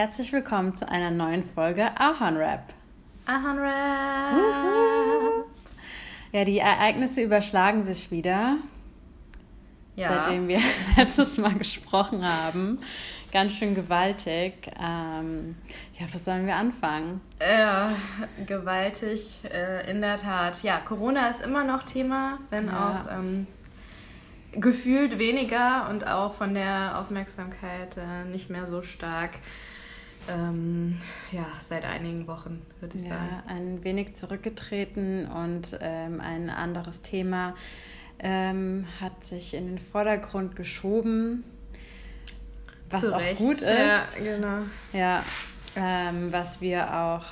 Herzlich willkommen zu einer neuen Folge Ahorn Rap. Ahorn Rap. Ja, die Ereignisse überschlagen sich wieder. Ja. Seitdem wir letztes Mal gesprochen haben. Ganz schön gewaltig. Ähm, ja, wo sollen wir anfangen? Ja, gewaltig, äh, in der Tat. Ja, Corona ist immer noch Thema, wenn ja. auch ähm, gefühlt weniger und auch von der Aufmerksamkeit äh, nicht mehr so stark. Ähm, ja, seit einigen Wochen, würde ich ja, sagen. Ein wenig zurückgetreten und ähm, ein anderes Thema ähm, hat sich in den Vordergrund geschoben, was Zu auch Recht. gut ist. Ja, genau. Ja, ähm, was wir auch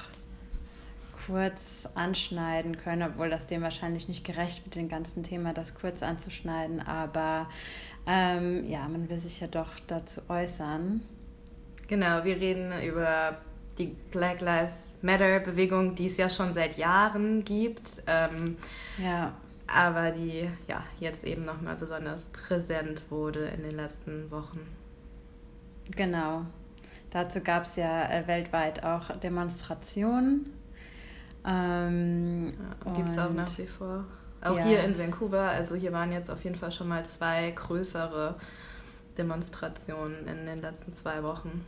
kurz anschneiden können, obwohl das dem wahrscheinlich nicht gerecht wird, dem ganzen Thema das kurz anzuschneiden. Aber ähm, ja, man will sich ja doch dazu äußern. Genau, wir reden über die Black Lives Matter Bewegung, die es ja schon seit Jahren gibt. Ähm, ja. Aber die ja jetzt eben nochmal besonders präsent wurde in den letzten Wochen. Genau. Dazu gab es ja äh, weltweit auch Demonstrationen ähm, ja, Gibt es auch nach wie vor. Auch ja. hier in Vancouver, also hier waren jetzt auf jeden Fall schon mal zwei größere Demonstrationen in den letzten zwei Wochen.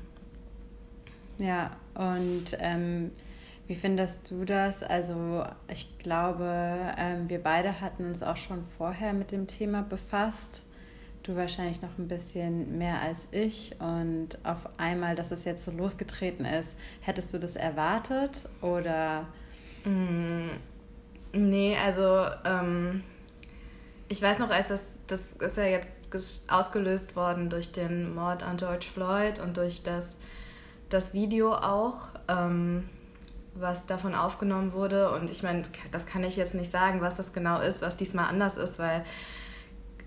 Ja, und ähm, wie findest du das? Also ich glaube, ähm, wir beide hatten uns auch schon vorher mit dem Thema befasst. Du wahrscheinlich noch ein bisschen mehr als ich. Und auf einmal, dass es jetzt so losgetreten ist, hättest du das erwartet oder Mm, nee, also ähm, ich weiß noch, als das, das ist ja jetzt ausgelöst worden durch den Mord an George Floyd und durch das, das Video auch, ähm, was davon aufgenommen wurde. Und ich meine, das kann ich jetzt nicht sagen, was das genau ist, was diesmal anders ist, weil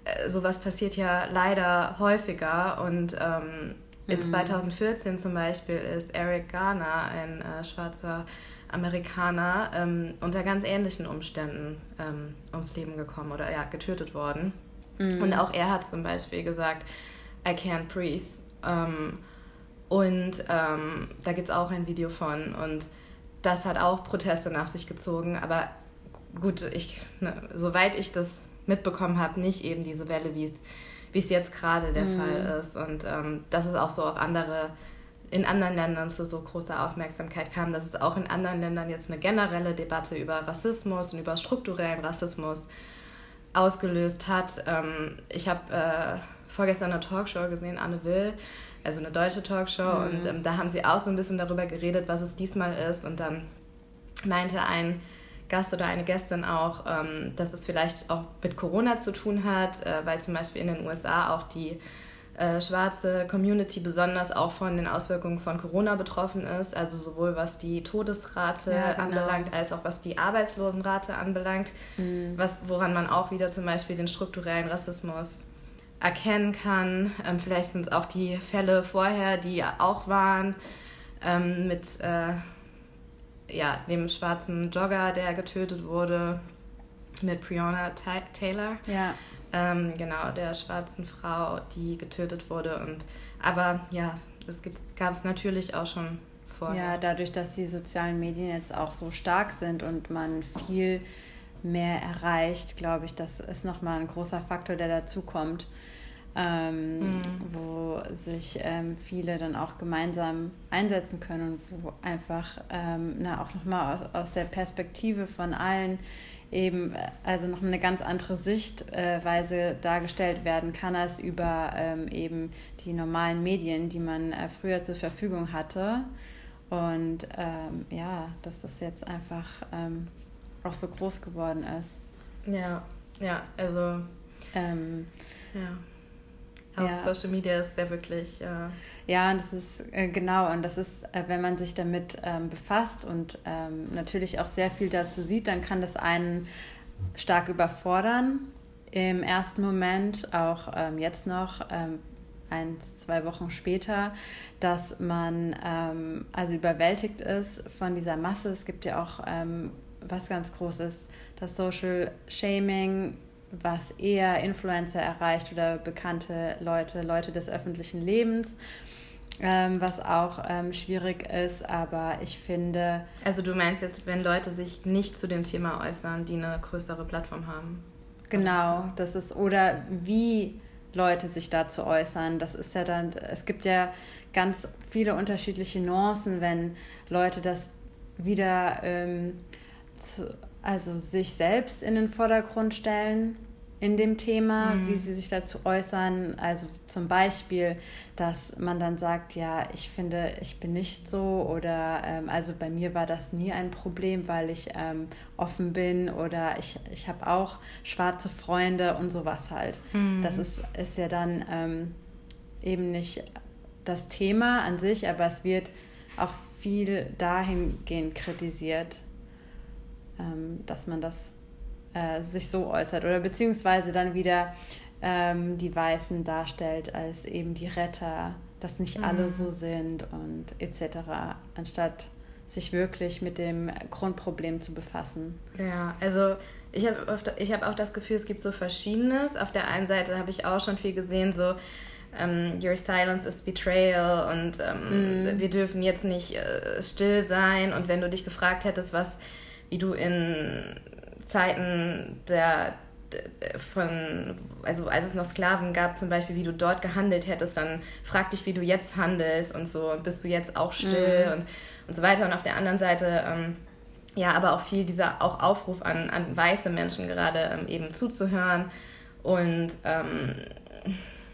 äh, sowas passiert ja leider häufiger. Und ähm, in mhm. 2014 zum Beispiel ist Eric Garner, ein äh, schwarzer Amerikaner ähm, unter ganz ähnlichen Umständen ähm, ums Leben gekommen oder ja, getötet worden. Mhm. Und auch er hat zum Beispiel gesagt, I can't breathe. Ähm, und ähm, da gibt es auch ein Video von. Und das hat auch Proteste nach sich gezogen. Aber gut, ich, ne, soweit ich das mitbekommen habe, nicht eben diese Welle, wie es jetzt gerade der mhm. Fall ist. Und ähm, das ist auch so auf andere in anderen Ländern zu so großer Aufmerksamkeit kam, dass es auch in anderen Ländern jetzt eine generelle Debatte über Rassismus und über strukturellen Rassismus ausgelöst hat. Ähm, ich habe äh, vorgestern eine Talkshow gesehen, Anne Will, also eine deutsche Talkshow, mhm. und ähm, da haben sie auch so ein bisschen darüber geredet, was es diesmal ist. Und dann meinte ein Gast oder eine Gästin auch, ähm, dass es vielleicht auch mit Corona zu tun hat, äh, weil zum Beispiel in den USA auch die äh, schwarze Community besonders auch von den Auswirkungen von Corona betroffen ist, also sowohl was die Todesrate ja, genau. anbelangt, als auch was die Arbeitslosenrate anbelangt, mhm. was, woran man auch wieder zum Beispiel den strukturellen Rassismus erkennen kann. Ähm, vielleicht sind es auch die Fälle vorher, die auch waren, ähm, mit äh, ja, dem schwarzen Jogger, der getötet wurde, mit Breonna Taylor. Ja ähm, genau, der schwarzen Frau, die getötet wurde. Und, aber ja, das gab es natürlich auch schon vorher. Ja, dadurch, dass die sozialen Medien jetzt auch so stark sind und man viel mehr erreicht, glaube ich, das ist nochmal ein großer Faktor, der dazukommt. Ähm, mhm. wo sich ähm, viele dann auch gemeinsam einsetzen können und wo einfach ähm, na, auch nochmal aus, aus der Perspektive von allen eben also noch eine ganz andere Sichtweise dargestellt werden kann als über ähm, eben die normalen Medien, die man äh, früher zur Verfügung hatte. Und ähm, ja, dass das jetzt einfach ähm, auch so groß geworden ist. Ja, ja, also ähm, ja. Auf ja. Social Media ist ja wirklich. Äh ja, und das ist äh, genau, und das ist, äh, wenn man sich damit ähm, befasst und ähm, natürlich auch sehr viel dazu sieht, dann kann das einen stark überfordern. Im ersten Moment, auch ähm, jetzt noch, ähm, eins, zwei Wochen später, dass man ähm, also überwältigt ist von dieser Masse. Es gibt ja auch ähm, was ganz Großes, das Social Shaming was eher Influencer erreicht oder bekannte Leute, Leute des öffentlichen Lebens. ähm, was auch ähm, schwierig ist, aber ich finde. Also du meinst jetzt, wenn Leute sich nicht zu dem Thema äußern, die eine größere Plattform haben? Genau, das ist, oder wie Leute sich dazu äußern. Das ist ja dann, es gibt ja ganz viele unterschiedliche Nuancen, wenn Leute das wieder ähm, zu, also sich selbst in den Vordergrund stellen in dem Thema, mhm. wie sie sich dazu äußern. Also zum Beispiel, dass man dann sagt, ja, ich finde, ich bin nicht so oder ähm, also bei mir war das nie ein Problem, weil ich ähm, offen bin oder ich, ich habe auch schwarze Freunde und sowas halt. Mhm. Das ist, ist ja dann ähm, eben nicht das Thema an sich, aber es wird auch viel dahingehend kritisiert, dass man das äh, sich so äußert oder beziehungsweise dann wieder ähm, die Weißen darstellt als eben die Retter, dass nicht mhm. alle so sind und etc., anstatt sich wirklich mit dem Grundproblem zu befassen. Ja, also ich habe hab auch das Gefühl, es gibt so Verschiedenes. Auf der einen Seite habe ich auch schon viel gesehen, so um, ähm, Your silence is betrayal und um, ähm, mm. wir dürfen jetzt nicht uh, still sein. Und wenn du dich gefragt hättest, was, wie du in Zeiten der, der, von, also als es noch Sklaven gab, zum Beispiel, wie du dort gehandelt hättest, dann frag dich, wie du jetzt handelst und so, bist du jetzt auch still mhm. und, und so weiter. Und auf der anderen Seite, ähm, ja, aber auch viel dieser auch Aufruf an, an weiße Menschen gerade ähm, eben zuzuhören und ähm,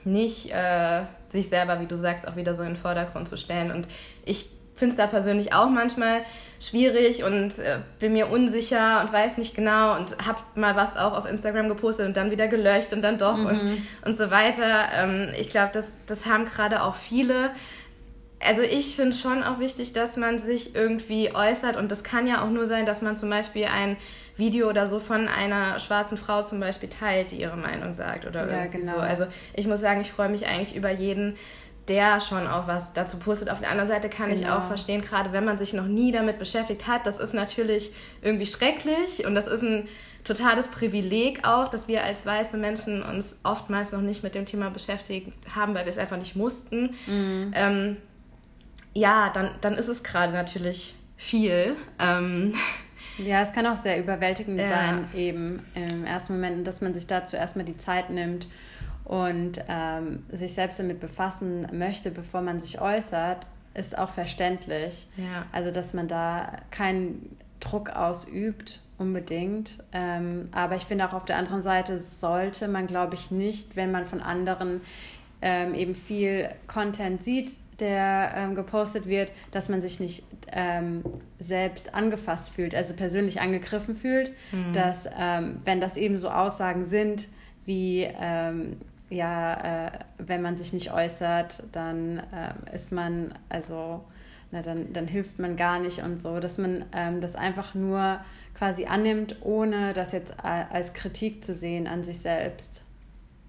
nicht äh, sich selber, wie du sagst, auch wieder so in den Vordergrund zu stellen. Und ich finde es da persönlich auch manchmal schwierig und äh, bin mir unsicher und weiß nicht genau und habe mal was auch auf Instagram gepostet und dann wieder gelöscht und dann doch mhm. und, und so weiter. Ähm, ich glaube, das, das haben gerade auch viele. Also ich finde schon auch wichtig, dass man sich irgendwie äußert und das kann ja auch nur sein, dass man zum Beispiel ein Video oder so von einer schwarzen Frau zum Beispiel teilt, die ihre Meinung sagt oder ja, genau. so. Also ich muss sagen, ich freue mich eigentlich über jeden, der schon auch was dazu postet. Auf der anderen Seite kann genau. ich auch verstehen, gerade wenn man sich noch nie damit beschäftigt hat, das ist natürlich irgendwie schrecklich und das ist ein totales Privileg auch, dass wir als weiße Menschen uns oftmals noch nicht mit dem Thema beschäftigt haben, weil wir es einfach nicht mussten. Mhm. Ähm, ja, dann, dann ist es gerade natürlich viel. Ähm, ja, es kann auch sehr überwältigend ja. sein, eben im ersten Moment, dass man sich dazu erstmal die Zeit nimmt und ähm, sich selbst damit befassen möchte, bevor man sich äußert, ist auch verständlich. Ja. Also, dass man da keinen Druck ausübt unbedingt. Ähm, aber ich finde auch auf der anderen Seite sollte man, glaube ich, nicht, wenn man von anderen ähm, eben viel Content sieht, der ähm, gepostet wird, dass man sich nicht ähm, selbst angefasst fühlt, also persönlich angegriffen fühlt, mhm. dass ähm, wenn das eben so Aussagen sind, wie ähm, ja, äh, wenn man sich nicht äußert, dann äh, ist man, also, na, dann, dann hilft man gar nicht und so, dass man ähm, das einfach nur quasi annimmt, ohne das jetzt als Kritik zu sehen an sich selbst.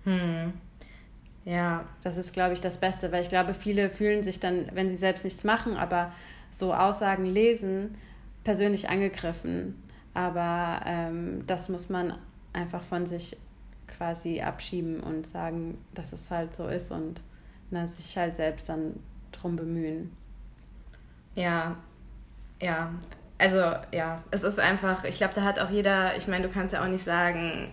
Hm. Ja. Das ist, glaube ich, das Beste, weil ich glaube, viele fühlen sich dann, wenn sie selbst nichts machen, aber so Aussagen lesen, persönlich angegriffen. Aber ähm, das muss man einfach von sich quasi abschieben und sagen, dass es halt so ist und na, sich halt selbst dann drum bemühen. Ja, ja. Also ja, es ist einfach, ich glaube, da hat auch jeder, ich meine, du kannst ja auch nicht sagen,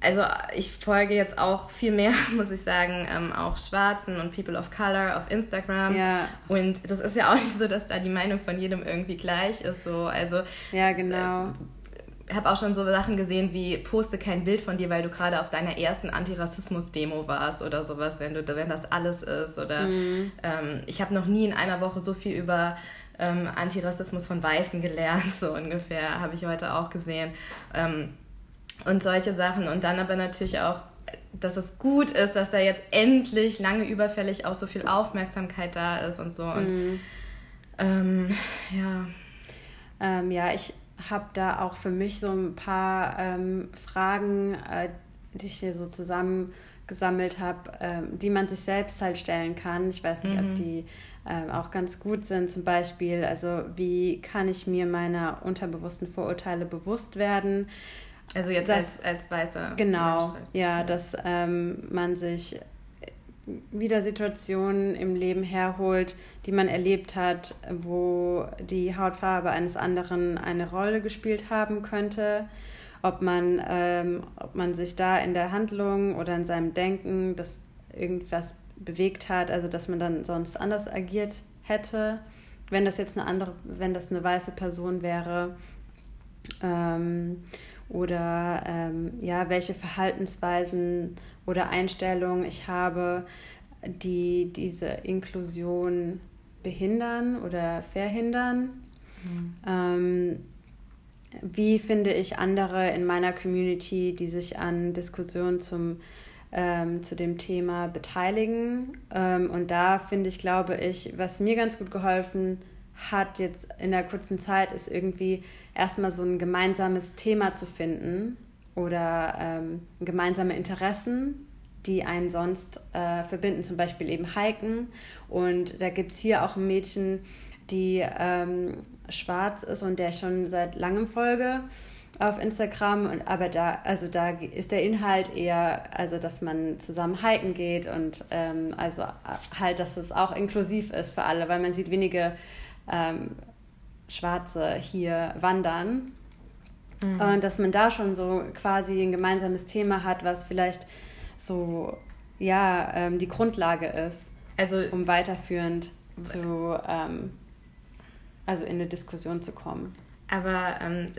also ich folge jetzt auch viel mehr, muss ich sagen, ähm, auch Schwarzen und People of Color auf Instagram. Ja. Und das ist ja auch nicht so, dass da die Meinung von jedem irgendwie gleich ist. So. Also, ja, genau. Äh, habe auch schon so Sachen gesehen wie poste kein Bild von dir, weil du gerade auf deiner ersten Antirassismus-Demo warst oder sowas, wenn du, wenn das alles ist. Oder mhm. ähm, ich habe noch nie in einer Woche so viel über ähm, Antirassismus von Weißen gelernt, so ungefähr, habe ich heute auch gesehen. Ähm, und solche Sachen. Und dann aber natürlich auch, dass es gut ist, dass da jetzt endlich lange überfällig auch so viel Aufmerksamkeit da ist und so. Und mhm. Ähm, ja. Ähm, ja, ich habe da auch für mich so ein paar ähm, Fragen, äh, die ich hier so zusammengesammelt habe, ähm, die man sich selbst halt stellen kann. Ich weiß nicht, mhm. ob die ähm, auch ganz gut sind. Zum Beispiel, also wie kann ich mir meiner unterbewussten Vorurteile bewusst werden? Also jetzt dass, als, als Weißer. Genau, ja, dass ähm, man sich wieder Situationen im Leben herholt, die man erlebt hat, wo die Hautfarbe eines anderen eine Rolle gespielt haben könnte. Ob man, ähm, ob man sich da in der Handlung oder in seinem Denken das irgendwas bewegt hat, also dass man dann sonst anders agiert hätte, wenn das jetzt eine andere, wenn das eine weiße Person wäre. Ähm, oder ähm, ja, welche Verhaltensweisen oder Einstellungen ich habe, die diese Inklusion behindern oder verhindern. Mhm. Ähm, wie finde ich andere in meiner Community, die sich an Diskussionen zum, ähm, zu dem Thema beteiligen? Ähm, und da finde ich, glaube ich, was mir ganz gut geholfen hat jetzt in der kurzen Zeit, ist irgendwie erstmal so ein gemeinsames Thema zu finden oder ähm, gemeinsame Interessen, die einen sonst äh, verbinden, zum Beispiel eben Hiken. Und da gibt es hier auch ein Mädchen, die ähm, schwarz ist und der schon seit langem folge auf Instagram und aber da also da ist der Inhalt eher also dass man zusammen hiken geht und ähm, also halt dass es auch inklusiv ist für alle weil man sieht wenige ähm, Schwarze hier wandern. Mhm. Und dass man da schon so quasi ein gemeinsames Thema hat, was vielleicht so, ja, ähm, die Grundlage ist, also, um weiterführend zu, ähm, also in eine Diskussion zu kommen. Aber, ähm,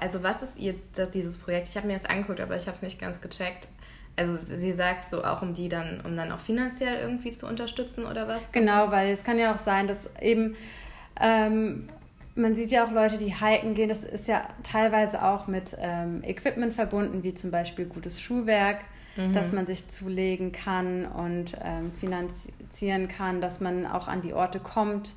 also was ist ihr, das, dieses Projekt? Ich habe mir das angeguckt, aber ich habe es nicht ganz gecheckt. Also sie sagt so auch, um die dann, um dann auch finanziell irgendwie zu unterstützen oder was? Genau, weil es kann ja auch sein, dass eben ähm, man sieht ja auch Leute, die hiken gehen. Das ist ja teilweise auch mit ähm, Equipment verbunden, wie zum Beispiel gutes Schuhwerk, mhm. das man sich zulegen kann und ähm, finanzieren kann, dass man auch an die Orte kommt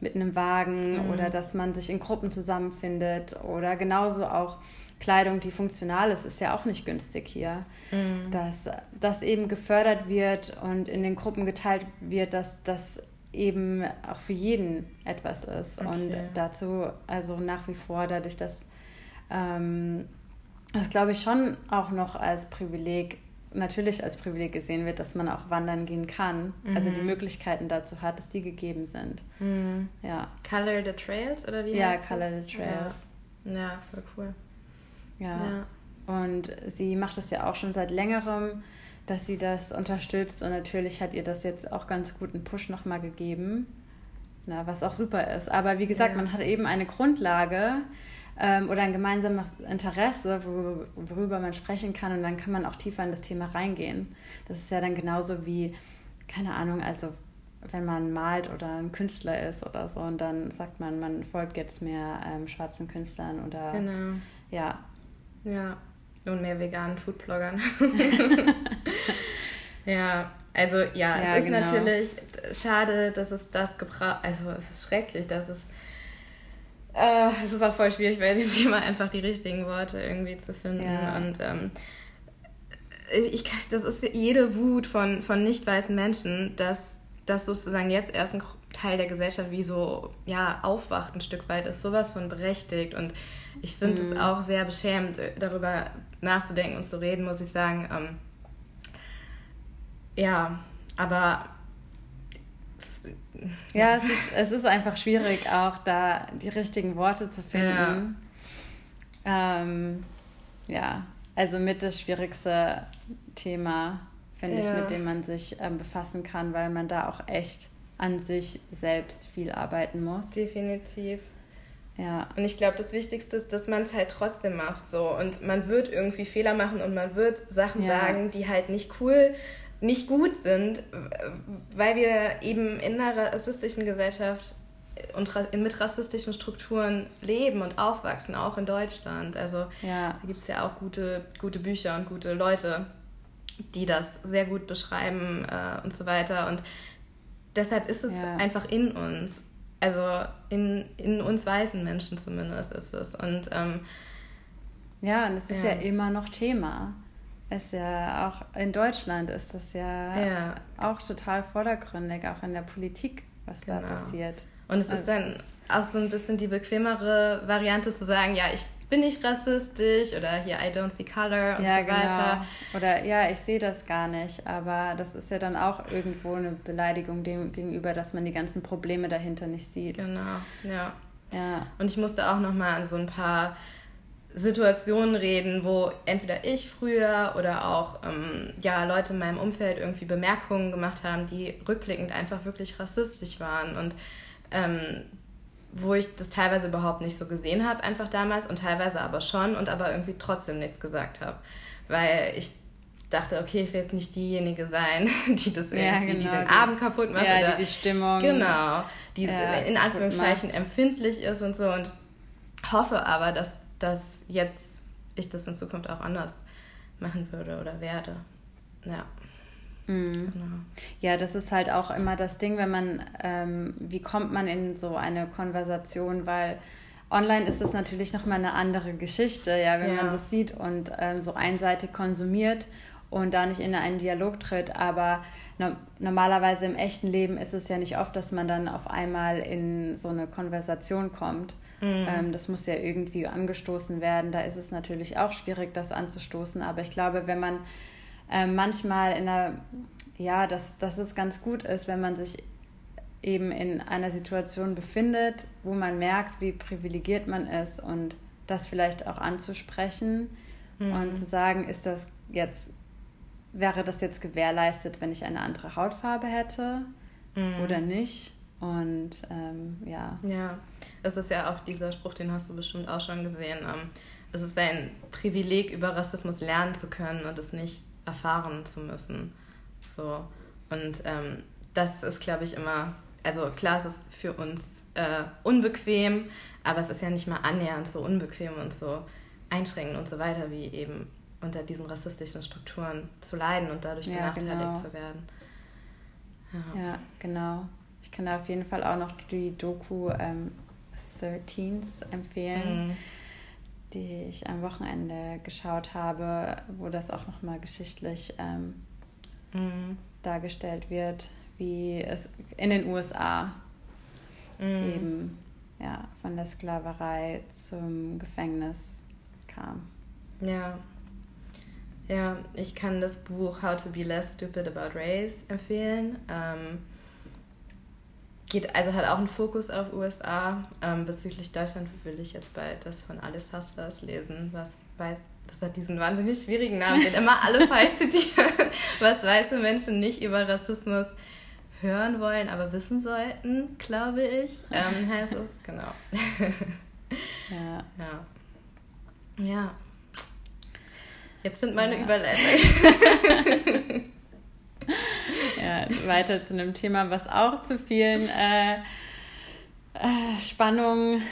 mit einem Wagen mhm. oder dass man sich in Gruppen zusammenfindet oder genauso auch Kleidung, die funktional ist, ist ja auch nicht günstig hier. Mhm. Dass das eben gefördert wird und in den Gruppen geteilt wird, dass das eben auch für jeden etwas ist. Okay. Und dazu, also nach wie vor, dadurch, dass ähm, das glaube ich schon auch noch als Privileg, natürlich als Privileg gesehen wird, dass man auch wandern gehen kann. Mhm. Also die mhm. Möglichkeiten dazu hat, dass die gegeben sind. Mhm. Ja. Color the Trails oder wie? Ja, Color the Trails. Ja. ja, voll cool. Ja. ja. Und sie macht das ja auch schon seit längerem dass sie das unterstützt und natürlich hat ihr das jetzt auch ganz guten Push nochmal gegeben, na, was auch super ist. Aber wie gesagt, ja. man hat eben eine Grundlage ähm, oder ein gemeinsames Interesse, wo, worüber man sprechen kann und dann kann man auch tiefer in das Thema reingehen. Das ist ja dann genauso wie, keine Ahnung, also wenn man malt oder ein Künstler ist oder so und dann sagt man, man folgt jetzt mehr ähm, schwarzen Künstlern oder genau. ja. Ja, und mehr veganen Foodbloggern. ja, also ja, ja es ist genau. natürlich schade, dass es das gebraucht, also es ist schrecklich, dass es äh, es ist auch voll schwierig, bei dem Thema einfach die richtigen Worte irgendwie zu finden. Ja. Und ähm, ich, das ist jede Wut von, von nicht weißen Menschen, dass das sozusagen jetzt erst ein Teil der Gesellschaft wie so ja, aufwacht ein Stück weit, ist sowas von berechtigt. Und ich finde es mhm. auch sehr beschämend, darüber nachzudenken und zu reden, muss ich sagen. Ähm, ja, aber. Ja, es ist, es ist einfach schwierig, auch da die richtigen Worte zu finden. Ja, ähm, ja also mit das schwierigste Thema, finde ja. ich, mit dem man sich ähm, befassen kann, weil man da auch echt an sich selbst viel arbeiten muss. Definitiv. Ja. Und ich glaube, das Wichtigste ist, dass man es halt trotzdem macht so. Und man wird irgendwie Fehler machen und man wird Sachen ja. sagen, die halt nicht cool, nicht gut sind, weil wir eben in einer rassistischen Gesellschaft und mit rassistischen Strukturen leben und aufwachsen, auch in Deutschland. Also ja. da gibt es ja auch gute, gute Bücher und gute Leute, die das sehr gut beschreiben äh, und so weiter. Und deshalb ist es ja. einfach in uns. Also in, in uns weißen Menschen zumindest ist es. Und ähm, ja, und es ist ja. ja immer noch Thema. Es ist ja auch in Deutschland ist das ja, ja, auch total vordergründig, auch in der Politik, was genau. da passiert. Und es also ist dann auch so ein bisschen die bequemere Variante zu sagen, ja, ich bin ich rassistisch oder hier I don't see color und ja, so weiter. Genau. Oder ja, ich sehe das gar nicht, aber das ist ja dann auch irgendwo eine Beleidigung dem gegenüber, dass man die ganzen Probleme dahinter nicht sieht. Genau, ja. Ja. Und ich musste auch nochmal an so ein paar Situationen reden, wo entweder ich früher oder auch ähm, ja, Leute in meinem Umfeld irgendwie Bemerkungen gemacht haben, die rückblickend einfach wirklich rassistisch waren. Und ähm, wo ich das teilweise überhaupt nicht so gesehen habe, einfach damals und teilweise aber schon und aber irgendwie trotzdem nichts gesagt habe. Weil ich dachte, okay, ich will jetzt nicht diejenige sein, die das irgendwie, ja, genau, die den Abend kaputt macht. Ja, oder, die die Stimmung. Genau, die ja, in Anführungszeichen empfindlich ist und so und hoffe aber, dass, dass jetzt ich das in Zukunft auch anders machen würde oder werde. Ja. Mhm. Genau. Ja, das ist halt auch immer das Ding, wenn man, ähm, wie kommt man in so eine Konversation, weil online ist es natürlich nochmal eine andere Geschichte, ja, wenn ja. man das sieht und ähm, so einseitig konsumiert und da nicht in einen Dialog tritt, aber no normalerweise im echten Leben ist es ja nicht oft, dass man dann auf einmal in so eine Konversation kommt. Mhm. Ähm, das muss ja irgendwie angestoßen werden. Da ist es natürlich auch schwierig, das anzustoßen, aber ich glaube, wenn man äh, manchmal in einer, ja, dass, dass es ganz gut ist, wenn man sich eben in einer Situation befindet, wo man merkt, wie privilegiert man ist und das vielleicht auch anzusprechen mhm. und zu sagen, ist das jetzt, wäre das jetzt gewährleistet, wenn ich eine andere Hautfarbe hätte mhm. oder nicht? Und ähm, ja. Ja, es ist ja auch dieser Spruch, den hast du bestimmt auch schon gesehen. Ähm, es ist ein Privileg, über Rassismus lernen zu können und es nicht erfahren zu müssen. So. Und ähm, das ist, glaube ich, immer, also klar, es ist für uns äh, unbequem, aber es ist ja nicht mal annähernd so unbequem und so einschränkend und so weiter, wie eben unter diesen rassistischen Strukturen zu leiden und dadurch ja, benachteiligt genau. zu werden. Ja. ja. genau. Ich kann da auf jeden Fall auch noch die Doku ähm, 13th empfehlen. Mhm die ich am Wochenende geschaut habe, wo das auch nochmal geschichtlich ähm, mhm. dargestellt wird, wie es in den USA mhm. eben ja, von der Sklaverei zum Gefängnis kam. Ja. Ja, ich kann das Buch How to Be Less Stupid About Race empfehlen. Ähm, geht, also hat auch einen Fokus auf USA. Ähm, bezüglich Deutschland will ich jetzt bald das von Alice Hustlers lesen, was weiß, das hat diesen wahnsinnig schwierigen Namen, den immer alle falsch zitieren, was weiße Menschen nicht über Rassismus hören wollen, aber wissen sollten, glaube ich, ähm, heißt es, genau. ja. Ja. Ja. Jetzt findet meine ja. Überleitung. ja, weiter zu einem Thema, was auch zu vielen äh, äh, Spannungen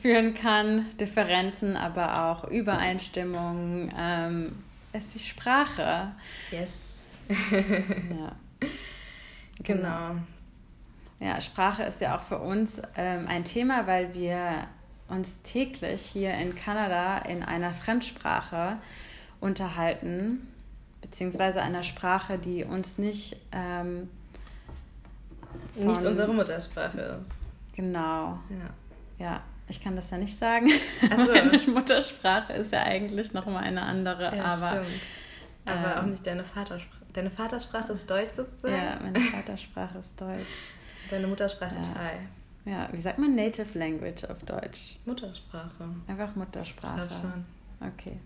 führen kann, Differenzen, aber auch Übereinstimmungen, ähm, ist die Sprache. Yes. ja. Genau. Ja, Sprache ist ja auch für uns ähm, ein Thema, weil wir uns täglich hier in Kanada in einer Fremdsprache unterhalten beziehungsweise einer Sprache, die uns nicht. Ähm, nicht unsere Muttersprache ist. Genau. Ja. ja. Ich kann das ja nicht sagen. So. Meine Muttersprache ist ja eigentlich nochmal eine andere, ja, aber. Stimmt. Aber ähm, auch nicht deine Vatersprache. Deine Vatersprache ist Deutsch sozusagen? Ja, meine Vatersprache ist Deutsch. Deine Muttersprache ja. Thai. Ja, wie sagt man Native Language auf Deutsch? Muttersprache. Einfach Muttersprache. Ich schon. Okay.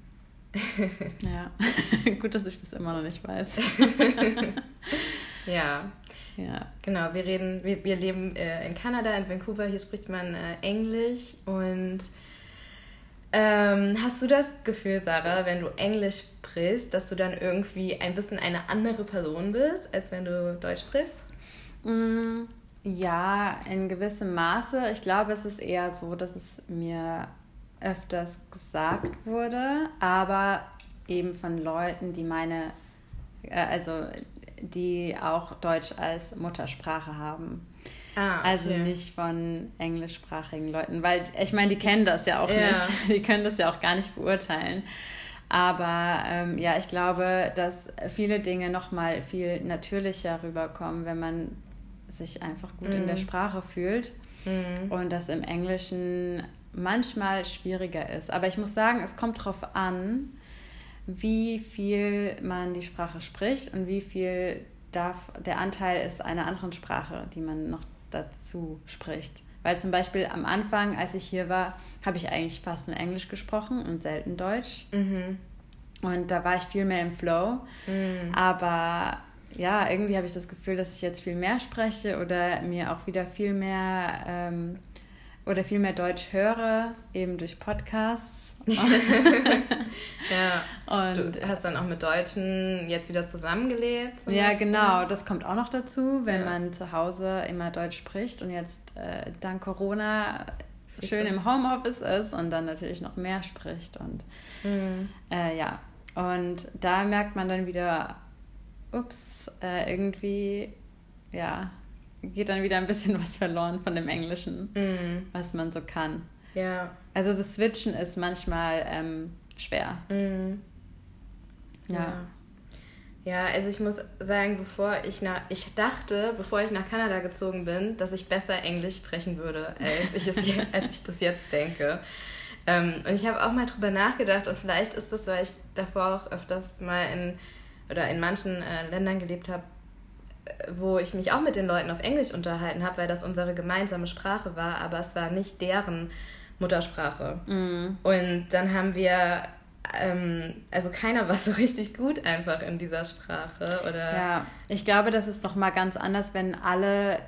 ja, gut, dass ich das immer noch nicht weiß. ja. Ja. Genau, wir reden, wir, wir leben äh, in Kanada, in Vancouver, hier spricht man äh, Englisch und ähm, hast du das Gefühl, Sarah, wenn du Englisch sprichst, dass du dann irgendwie ein bisschen eine andere Person bist, als wenn du Deutsch sprichst? Mm, ja, in gewissem Maße. Ich glaube, es ist eher so, dass es mir öfters gesagt wurde, aber eben von Leuten, die meine, äh, also die auch Deutsch als Muttersprache haben. Ah, okay. Also nicht von englischsprachigen Leuten, weil ich meine, die kennen das ja auch ja. nicht, die können das ja auch gar nicht beurteilen. Aber ähm, ja, ich glaube, dass viele Dinge nochmal viel natürlicher rüberkommen, wenn man sich einfach gut mhm. in der mhm. Sprache fühlt. Mhm. Und dass im Englischen manchmal schwieriger ist. Aber ich muss sagen, es kommt darauf an, wie viel man die Sprache spricht und wie viel darf der Anteil ist einer anderen Sprache, die man noch dazu spricht. Weil zum Beispiel am Anfang, als ich hier war, habe ich eigentlich fast nur Englisch gesprochen und selten Deutsch. Mhm. Und da war ich viel mehr im Flow. Mhm. Aber ja, irgendwie habe ich das Gefühl, dass ich jetzt viel mehr spreche oder mir auch wieder viel mehr ähm, oder viel mehr Deutsch höre, eben durch Podcasts. ja. Und du hast dann auch mit Deutschen jetzt wieder zusammengelebt. Ja, Beispiel. genau. Das kommt auch noch dazu, wenn ja. man zu Hause immer Deutsch spricht und jetzt äh, dank Corona schön im Homeoffice ist und dann natürlich noch mehr spricht. Und mhm. äh, ja, und da merkt man dann wieder, ups, äh, irgendwie, ja, geht dann wieder ein bisschen was verloren von dem Englischen, mm. was man so kann. Ja. Also das Switchen ist manchmal ähm, schwer. Mm. Ja. ja. also ich muss sagen, bevor ich nach, ich dachte, bevor ich nach Kanada gezogen bin, dass ich besser Englisch sprechen würde, als ich, es, als ich das jetzt denke. Ähm, und ich habe auch mal drüber nachgedacht und vielleicht ist das, weil ich davor auch öfters mal in oder in manchen äh, Ländern gelebt habe, wo ich mich auch mit den Leuten auf Englisch unterhalten habe, weil das unsere gemeinsame Sprache war, aber es war nicht deren Muttersprache. Mm. Und dann haben wir, ähm, also keiner war so richtig gut einfach in dieser Sprache, oder? Ja, ich glaube, das ist doch mal ganz anders, wenn alle,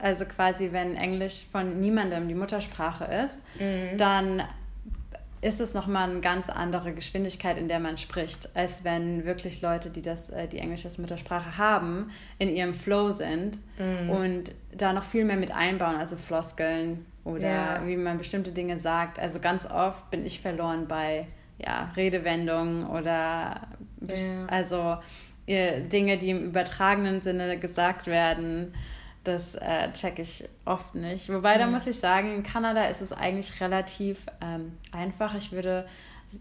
also quasi wenn Englisch von niemandem die Muttersprache ist, mm. dann ist es nochmal eine ganz andere Geschwindigkeit, in der man spricht, als wenn wirklich Leute, die das, äh, die Englisch als Muttersprache haben, in ihrem Flow sind mm. und da noch viel mehr mit einbauen, also Floskeln oder ja. wie man bestimmte Dinge sagt. Also ganz oft bin ich verloren bei ja, Redewendungen oder ja. also äh, Dinge, die im übertragenen Sinne gesagt werden das äh, checke ich oft nicht. Wobei, da muss ich sagen, in Kanada ist es eigentlich relativ ähm, einfach. Ich würde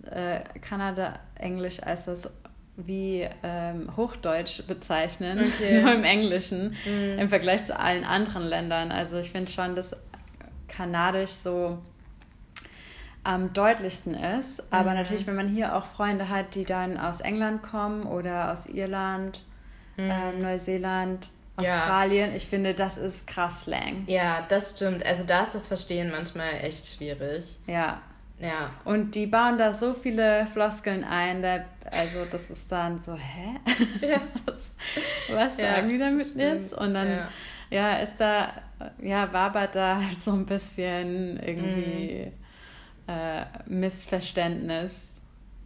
äh, Kanada-Englisch als das wie ähm, Hochdeutsch bezeichnen, okay. nur im Englischen, mhm. im Vergleich zu allen anderen Ländern. Also ich finde schon, dass Kanadisch so am deutlichsten ist. Aber mhm. natürlich, wenn man hier auch Freunde hat, die dann aus England kommen oder aus Irland, mhm. äh, Neuseeland, Australien, ja. ich finde, das ist krass Slang. Ja, das stimmt. Also da ist das Verstehen manchmal echt schwierig. Ja. Ja. Und die bauen da so viele Floskeln ein, da, also das ist dann so, hä? Ja. was, was ja, sagen die damit stimmt. jetzt? Und dann, ja. ja. ist da, ja, wabert da halt so ein bisschen irgendwie mm. äh, Missverständnis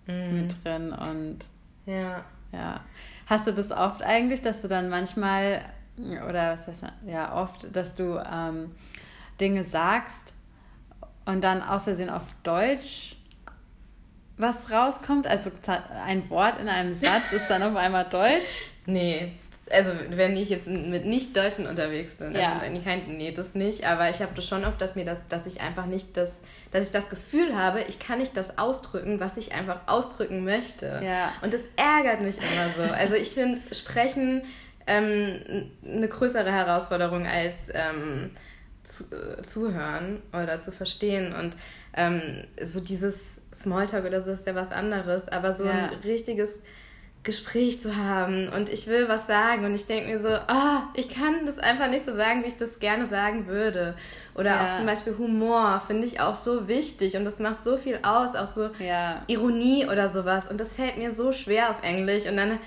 mm. mit drin und ja. ja. Hast du das oft eigentlich, dass du dann manchmal oder was heißt ja oft, dass du ähm, Dinge sagst und dann aus Versehen auf Deutsch was rauskommt? Also ein Wort in einem Satz ist dann auf einmal Deutsch? Nee. Also wenn ich jetzt mit Nicht-Deutschen unterwegs bin, ja. also kein, nee, das nicht, aber ich habe das schon oft, dass mir das, dass ich einfach nicht das, dass ich das Gefühl habe, ich kann nicht das ausdrücken, was ich einfach ausdrücken möchte. Ja. Und das ärgert mich immer so. Also ich finde, sprechen ähm, eine größere Herausforderung als ähm, zu, äh, zuhören oder zu verstehen. Und ähm, so dieses Smalltalk oder so ist ja was anderes, aber so ja. ein richtiges Gespräch zu haben und ich will was sagen und ich denke mir so, oh, ich kann das einfach nicht so sagen, wie ich das gerne sagen würde. Oder ja. auch zum Beispiel Humor finde ich auch so wichtig und das macht so viel aus, auch so ja. Ironie oder sowas und das fällt mir so schwer auf Englisch und dann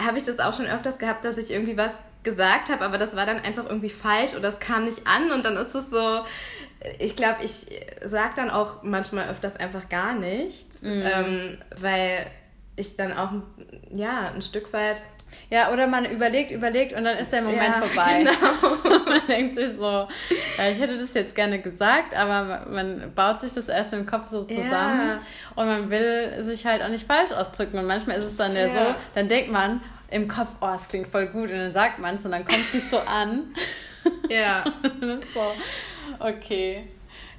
habe ich das auch schon öfters gehabt, dass ich irgendwie was gesagt habe, aber das war dann einfach irgendwie falsch oder es kam nicht an und dann ist es so, ich glaube, ich sage dann auch manchmal öfters einfach gar nichts, mhm. ähm, weil ich dann auch ja ein Stück weit ja, oder man überlegt, überlegt und dann ist der Moment ja, vorbei. Genau. man denkt sich so, ja, ich hätte das jetzt gerne gesagt, aber man baut sich das erst im Kopf so zusammen ja. und man will sich halt auch nicht falsch ausdrücken. Und manchmal ist es dann ja, ja so, dann denkt man im Kopf, oh, es klingt voll gut und dann sagt man es und dann kommt es sich so an. Ja. so, okay.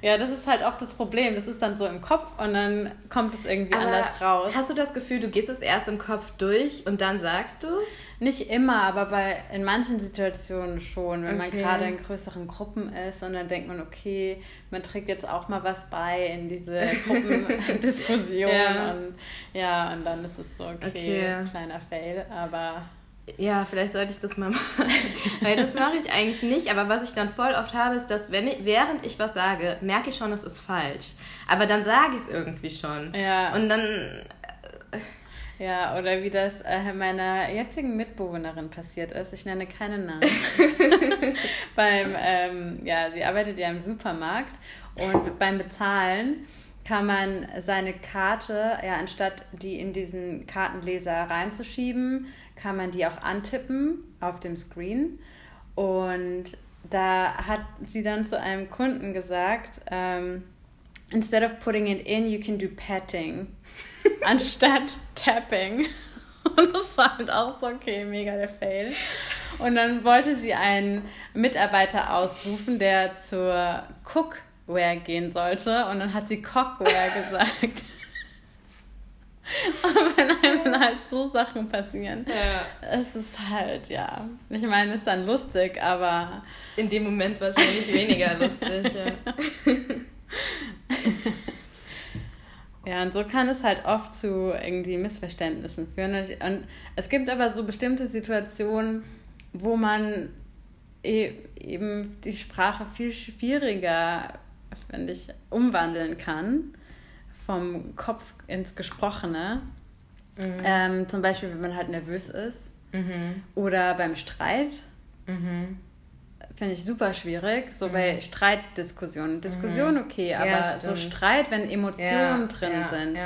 Ja, das ist halt oft das Problem. Das ist dann so im Kopf und dann kommt es irgendwie aber anders raus. Hast du das Gefühl, du gehst es erst im Kopf durch und dann sagst du? Nicht immer, aber bei, in manchen Situationen schon. Wenn okay. man gerade in größeren Gruppen ist und dann denkt man, okay, man trägt jetzt auch mal was bei in diese Gruppendiskussion. ja. Und, ja, und dann ist es so, okay, okay. kleiner Fail, aber ja, vielleicht sollte ich das mal machen. Weil das mache ich eigentlich nicht. Aber was ich dann voll oft habe, ist, dass wenn ich, während ich was sage, merke ich schon, es ist falsch. Aber dann sage ich es irgendwie schon. Ja. Und dann. Äh, ja, oder wie das äh, meiner jetzigen Mitbewohnerin passiert ist. Ich nenne keine Namen. beim, ähm, ja, sie arbeitet ja im Supermarkt und beim Bezahlen kann man seine Karte, ja, anstatt die in diesen Kartenleser reinzuschieben, kann man die auch antippen auf dem Screen. Und da hat sie dann zu einem Kunden gesagt, ähm, instead of putting it in, you can do patting, anstatt tapping. Und das war halt auch so, okay, mega der Fail. Und dann wollte sie einen Mitarbeiter ausrufen, der zur Cookware gehen sollte. Und dann hat sie Cockware gesagt. Aber wenn einem halt so Sachen passieren, ja. es ist halt, ja. Ich meine, ist dann lustig, aber. In dem Moment wahrscheinlich weniger lustig, ja. Ja, und so kann es halt oft zu irgendwie Missverständnissen führen. Und es gibt aber so bestimmte Situationen, wo man e eben die Sprache viel schwieriger, finde ich, umwandeln kann vom Kopf ins Gesprochene. Mhm. Ähm, zum Beispiel, wenn man halt nervös ist. Mhm. Oder beim Streit. Mhm. Finde ich super schwierig. So bei mhm. Streitdiskussionen. Diskussion mhm. okay, aber ja, so Streit, wenn Emotionen ja, drin ja, sind,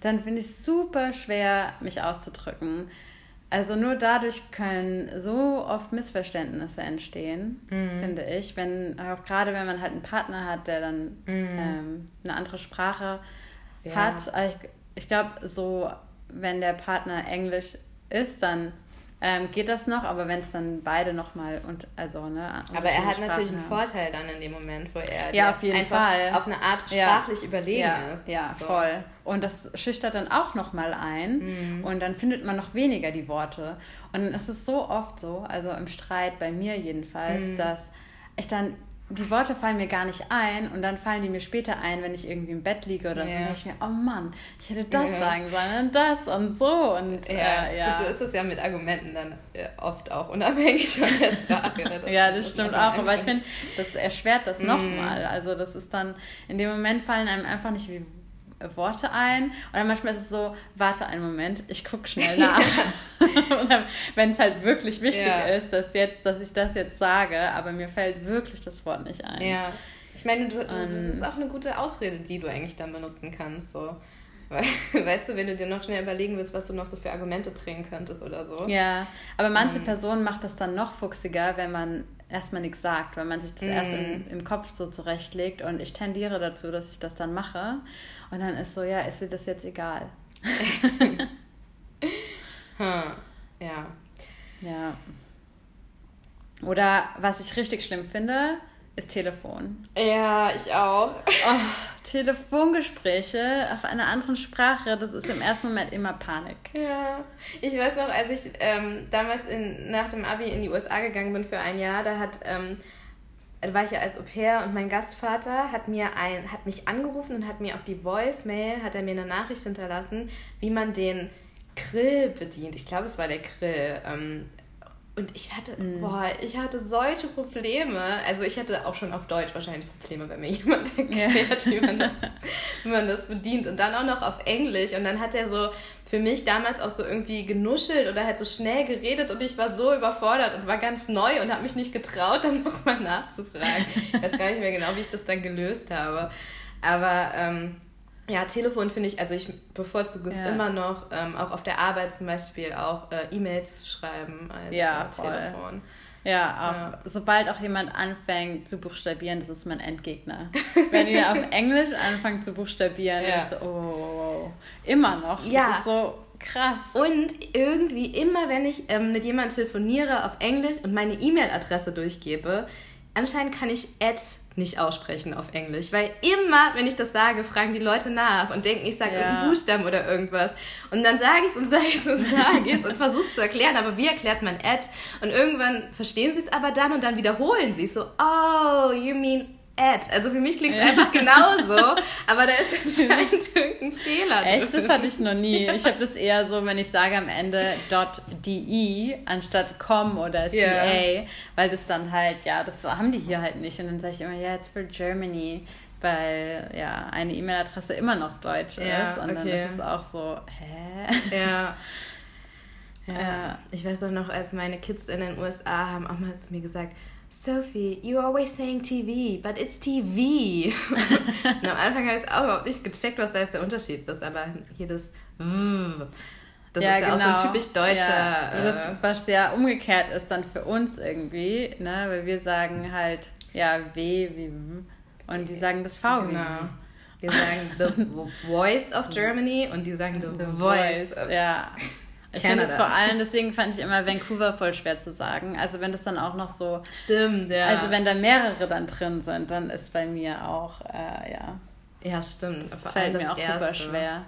dann finde ich es super schwer, mich auszudrücken. Also nur dadurch können so oft Missverständnisse entstehen, mhm. finde ich. Wenn, auch gerade wenn man halt einen Partner hat, der dann ähm, eine andere Sprache ja. hat. Ich, ich glaube, so, wenn der Partner Englisch ist, dann ähm, geht das noch, aber wenn es dann beide nochmal und also ne. Aber er hat natürlich einen haben. Vorteil dann in dem Moment, wo er ja auf jeden Fall auf eine Art sprachlich ja. überlegen ja. ist. Ja, so. voll. Und das schüchtert dann auch nochmal ein mhm. und dann findet man noch weniger die Worte. Und es ist so oft so, also im Streit bei mir jedenfalls, mhm. dass ich dann die Worte fallen mir gar nicht ein und dann fallen die mir später ein, wenn ich irgendwie im Bett liege oder yeah. so. Dann denke ich mir, oh Mann, ich hätte das yeah. sagen sollen und das und so. Und, ja. Äh, ja. Und so ist es ja mit Argumenten dann äh, oft auch unabhängig von der Sprache. Ne? ja, das stimmt auch. Aber ich finde, das erschwert das mm. nochmal. Also das ist dann, in dem Moment fallen einem einfach nicht wie Worte ein. Und dann manchmal ist es so, warte einen Moment, ich gucke schnell nach. Wenn es halt wirklich wichtig ja. ist, dass, jetzt, dass ich das jetzt sage, aber mir fällt wirklich das Wort nicht ein. Ja. Ich meine, du, das ist auch eine gute Ausrede, die du eigentlich dann benutzen kannst. So. Weißt du, wenn du dir noch schnell überlegen willst, was du noch so für Argumente bringen könntest oder so. Ja, aber manche um. Personen macht das dann noch fuchsiger, wenn man erstmal nichts sagt, weil man sich das mm. erst im, im Kopf so zurechtlegt und ich tendiere dazu, dass ich das dann mache und dann ist so, ja, ist dir das jetzt egal? hm. Ja. Ja. Oder was ich richtig schlimm finde, ist Telefon. Ja, ich auch. Oh, Telefongespräche auf einer anderen Sprache, das ist im ersten Moment immer Panik. Ja, ich weiß noch, als ich ähm, damals in, nach dem Abi in die USA gegangen bin für ein Jahr, da hat ähm, da war ich ja als Au pair und mein Gastvater hat mir ein, hat mich angerufen und hat mir auf die Voicemail, hat er mir eine Nachricht hinterlassen, wie man den Grill bedient. Ich glaube, es war der Grill. Ähm, und ich hatte, mm. boah, ich hatte solche Probleme. Also ich hatte auch schon auf Deutsch wahrscheinlich Probleme, wenn mir jemand erklärt, yeah. wie, man das, wie man das bedient. Und dann auch noch auf Englisch. Und dann hat er so für mich damals auch so irgendwie genuschelt oder halt so schnell geredet und ich war so überfordert und war ganz neu und habe mich nicht getraut, dann nochmal nachzufragen. Ich weiß gar nicht mehr genau, wie ich das dann gelöst habe. Aber ähm, ja, Telefon finde ich, also ich bevorzuge es ja. immer noch, ähm, auch auf der Arbeit zum Beispiel auch äh, E-Mails zu schreiben als ja, äh, Telefon. Ja, auch, ja. sobald auch jemand anfängt zu buchstabieren, das ist mein Endgegner. Wenn ihr auf Englisch anfangt zu buchstabieren, ja. ist so, oh, immer noch. Ja. Das ist so krass. Und irgendwie immer, wenn ich ähm, mit jemandem telefoniere auf Englisch und meine E-Mail-Adresse durchgebe, anscheinend kann ich Ed nicht aussprechen auf Englisch, weil immer, wenn ich das sage, fragen die Leute nach und denken, ich sage ja. irgendeinen Buchstaben oder irgendwas. Und dann sage ich es und sage ich es und sage ich es und versuche es zu erklären, aber wie erklärt man Ed? Und irgendwann verstehen sie es aber dann und dann wiederholen sie es so, oh, you mean Ad. Also für mich klingt es einfach genauso, aber da ist anscheinend irgendein Fehler drin. Echt? Das hatte ich noch nie. Ich habe das eher so, wenn ich sage am Ende .de anstatt .com oder .ca, yeah. weil das dann halt, ja, das haben die hier halt nicht. Und dann sage ich immer, ja, it's for Germany weil ja eine E-Mail-Adresse immer noch deutsch ja, ist und okay. dann ist es auch so, hä? Ja. ja. ja. Ich weiß auch noch, als meine Kids in den USA haben auch mal zu mir gesagt, Sophie, you always saying TV, but it's TV. und am Anfang habe ich es auch überhaupt nicht gecheckt, was da jetzt der Unterschied ist, aber hier das das ja, ist ja genau. auch so ein genau. typisch deutscher. Ja, das, äh, was ja umgekehrt ist dann für uns irgendwie, ne? weil wir sagen halt, ja, W wie W und die sagen das V genau. wie Wir sagen the voice of Germany und die sagen the, the voice. voice. ja. Ich finde es vor allem, deswegen fand ich immer Vancouver voll schwer zu sagen. Also wenn das dann auch noch so. Stimmt, ja. Also wenn da mehrere dann drin sind, dann ist bei mir auch, äh, ja. Ja, stimmt. Das fällt mir auch erste. super schwer.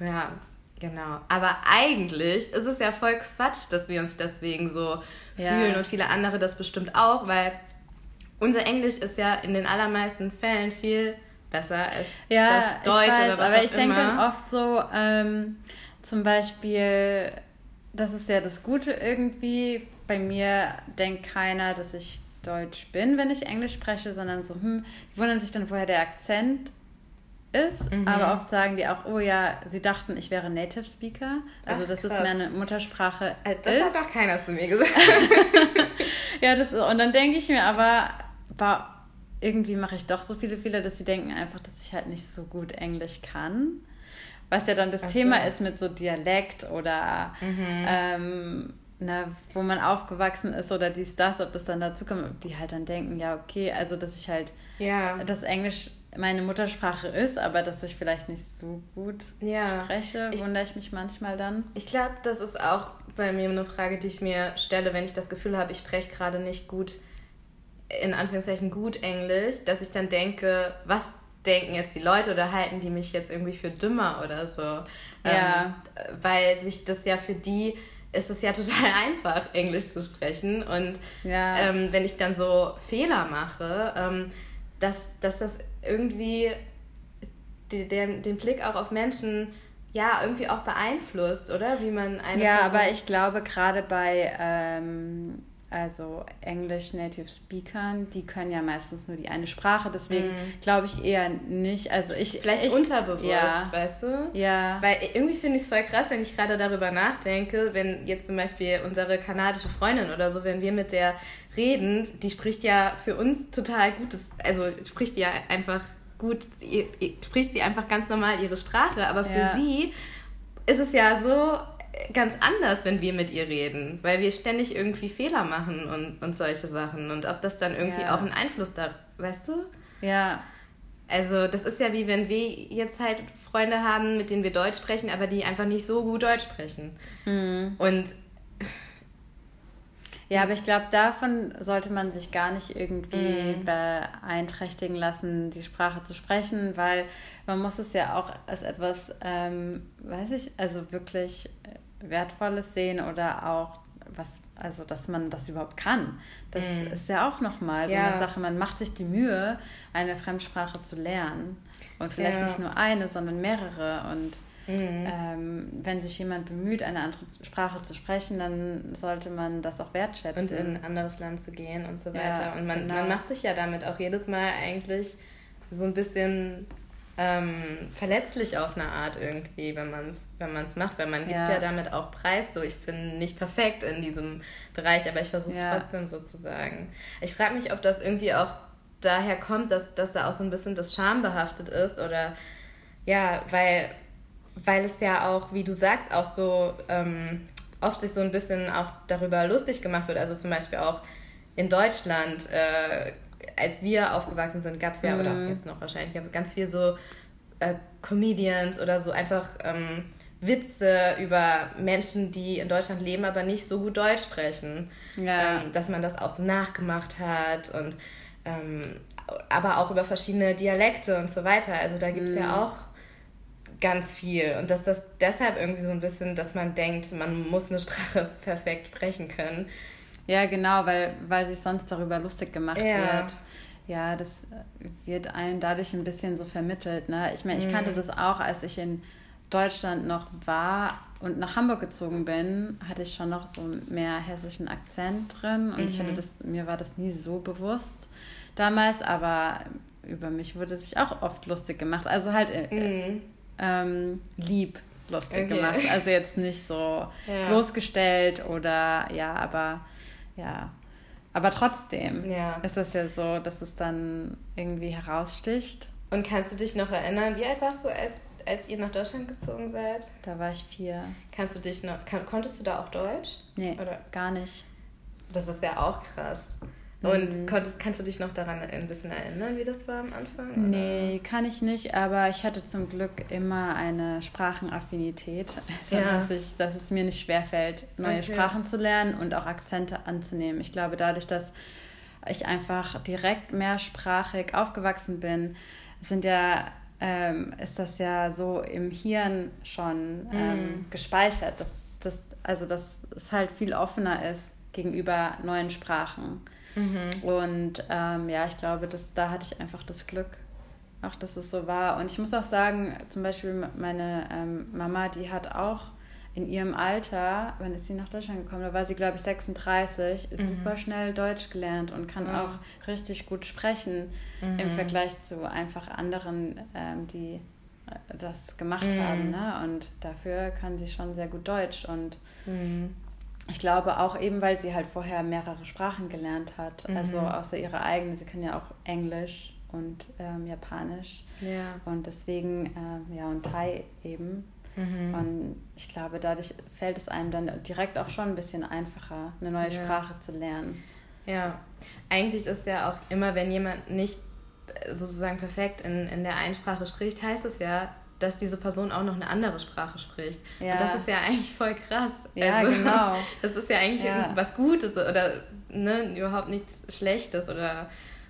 Ja, genau. Aber eigentlich ist es ja voll Quatsch, dass wir uns deswegen so ja. fühlen und viele andere das bestimmt auch, weil unser Englisch ist ja in den allermeisten Fällen viel besser als ja, das Deutsch weiß, oder was aber ich denke dann oft so, ähm, zum Beispiel, das ist ja das Gute irgendwie. Bei mir denkt keiner, dass ich Deutsch bin, wenn ich Englisch spreche, sondern so, hm, die wundern sich dann, woher der Akzent ist. Mhm. Aber oft sagen die auch, oh ja, sie dachten, ich wäre Native Speaker. Also, Ach, das ist meine Muttersprache. Also das ist. hat doch keiner zu mir gesagt. ja, das ist, und dann denke ich mir aber, irgendwie mache ich doch so viele Fehler, dass sie denken einfach, dass ich halt nicht so gut Englisch kann was ja dann das Ach Thema so. ist mit so Dialekt oder mhm. ähm, ne, wo man aufgewachsen ist oder dies, das, ob das dann dazu kommt, die halt dann denken, ja, okay, also dass ich halt ja. das Englisch meine Muttersprache ist, aber dass ich vielleicht nicht so gut ja. spreche, wundere ich mich manchmal dann. Ich glaube, das ist auch bei mir eine Frage, die ich mir stelle, wenn ich das Gefühl habe, ich spreche gerade nicht gut, in Anführungszeichen gut Englisch, dass ich dann denke, was denken jetzt die Leute oder halten die mich jetzt irgendwie für dümmer oder so. Ja. Ähm, weil sich das ja für die ist es ja total einfach, Englisch zu sprechen. Und ja. ähm, wenn ich dann so Fehler mache, ähm, dass, dass das irgendwie die, den, den Blick auch auf Menschen ja irgendwie auch beeinflusst, oder? Wie man eine Ja, Person aber ich glaube gerade bei ähm, also English Native Speakern, die können ja meistens nur die eine Sprache, deswegen mm. glaube ich eher nicht. Also ich vielleicht ich, unterbewusst, ja. weißt du? Ja. Weil irgendwie finde ich es voll krass, wenn ich gerade darüber nachdenke, wenn jetzt zum Beispiel unsere kanadische Freundin oder so, wenn wir mit der reden, die spricht ja für uns total gutes, also spricht ja einfach gut, spricht sie einfach ganz normal ihre Sprache, aber für ja. sie ist es ja so ganz anders, wenn wir mit ihr reden, weil wir ständig irgendwie Fehler machen und, und solche Sachen. Und ob das dann irgendwie ja. auch einen Einfluss da, weißt du? Ja. Also, das ist ja wie wenn wir jetzt halt Freunde haben, mit denen wir Deutsch sprechen, aber die einfach nicht so gut Deutsch sprechen. Mhm. Und. Ja, aber ich glaube, davon sollte man sich gar nicht irgendwie mhm. beeinträchtigen lassen, die Sprache zu sprechen, weil man muss es ja auch als etwas, ähm, weiß ich, also wirklich Wertvolles sehen oder auch was, also dass man das überhaupt kann. Das mm. ist ja auch nochmal so ja. eine Sache. Man macht sich die Mühe, eine Fremdsprache zu lernen. Und vielleicht ja. nicht nur eine, sondern mehrere. Und mm. ähm, wenn sich jemand bemüht, eine andere Sprache zu sprechen, dann sollte man das auch wertschätzen. Und in ein anderes Land zu gehen und so weiter. Ja, und man, genau. man macht sich ja damit auch jedes Mal eigentlich so ein bisschen ähm, verletzlich auf eine Art irgendwie, wenn man es wenn man's macht, weil man gibt ja. ja damit auch Preis. So, ich bin nicht perfekt in diesem Bereich, aber ich versuche es ja. trotzdem sozusagen. Ich frage mich, ob das irgendwie auch daher kommt, dass, dass da auch so ein bisschen das Scham behaftet ist oder ja, weil, weil es ja auch, wie du sagst, auch so ähm, oft sich so ein bisschen auch darüber lustig gemacht wird. Also zum Beispiel auch in Deutschland äh, als wir aufgewachsen sind, gab es ja, mhm. oder jetzt noch wahrscheinlich, ganz viel so äh, Comedians oder so einfach ähm, Witze über Menschen, die in Deutschland leben, aber nicht so gut Deutsch sprechen. Ja. Ähm, dass man das auch so nachgemacht hat und ähm, aber auch über verschiedene Dialekte und so weiter. Also da gibt es mhm. ja auch ganz viel. Und dass das deshalb irgendwie so ein bisschen, dass man denkt, man muss eine Sprache perfekt sprechen können. Ja, genau, weil, weil sich sonst darüber lustig gemacht ja. wird. Ja, das wird einem dadurch ein bisschen so vermittelt. Ne? Ich meine, ich kannte mhm. das auch, als ich in Deutschland noch war und nach Hamburg gezogen bin, hatte ich schon noch so mehr hessischen Akzent drin. Und mhm. ich hatte das, mir war das nie so bewusst damals, aber über mich wurde sich auch oft lustig gemacht. Also halt äh, mhm. ähm, lieb lustig okay. gemacht. Also jetzt nicht so ja. bloßgestellt oder ja, aber ja. Aber trotzdem ja. ist es ja so, dass es dann irgendwie heraussticht. Und kannst du dich noch erinnern, wie alt warst du, als, als ihr nach Deutschland gezogen seid? Da war ich vier. Kannst du dich noch, kann, konntest du da auch Deutsch? Nee, Oder? gar nicht. Das ist ja auch krass. Und mhm. konntest, kannst du dich noch daran ein bisschen erinnern, wie das war am Anfang? Oder? Nee, kann ich nicht, aber ich hatte zum Glück immer eine Sprachenaffinität, also ja. dass, ich, dass es mir nicht schwerfällt, neue okay. Sprachen zu lernen und auch Akzente anzunehmen. Ich glaube, dadurch, dass ich einfach direkt mehrsprachig aufgewachsen bin, sind ja, ähm, ist das ja so im Hirn schon ähm, mhm. gespeichert, dass, dass, also dass es halt viel offener ist gegenüber neuen Sprachen. Mhm. Und ähm, ja, ich glaube, dass, da hatte ich einfach das Glück, auch dass es so war. Und ich muss auch sagen, zum Beispiel meine ähm, Mama, die hat auch in ihrem Alter, wann ist sie nach Deutschland gekommen? Da war sie, glaube ich, 36, ist mhm. super schnell Deutsch gelernt und kann ja. auch richtig gut sprechen mhm. im Vergleich zu einfach anderen, ähm, die äh, das gemacht mhm. haben. Ne? Und dafür kann sie schon sehr gut Deutsch. Und mhm ich glaube auch eben, weil sie halt vorher mehrere Sprachen gelernt hat, mhm. also außer ihre eigene. Sie kann ja auch Englisch und ähm, Japanisch. Ja. Und deswegen, ähm, ja, und Thai eben. Mhm. Und ich glaube, dadurch fällt es einem dann direkt auch schon ein bisschen einfacher, eine neue ja. Sprache zu lernen. Ja, eigentlich ist ja auch immer, wenn jemand nicht sozusagen perfekt in, in der einen Sprache spricht, heißt es ja, dass diese Person auch noch eine andere Sprache spricht. Ja. Und das ist ja eigentlich voll krass. Ja, also, genau. Das ist ja eigentlich ja. was Gutes oder ne, überhaupt nichts Schlechtes oder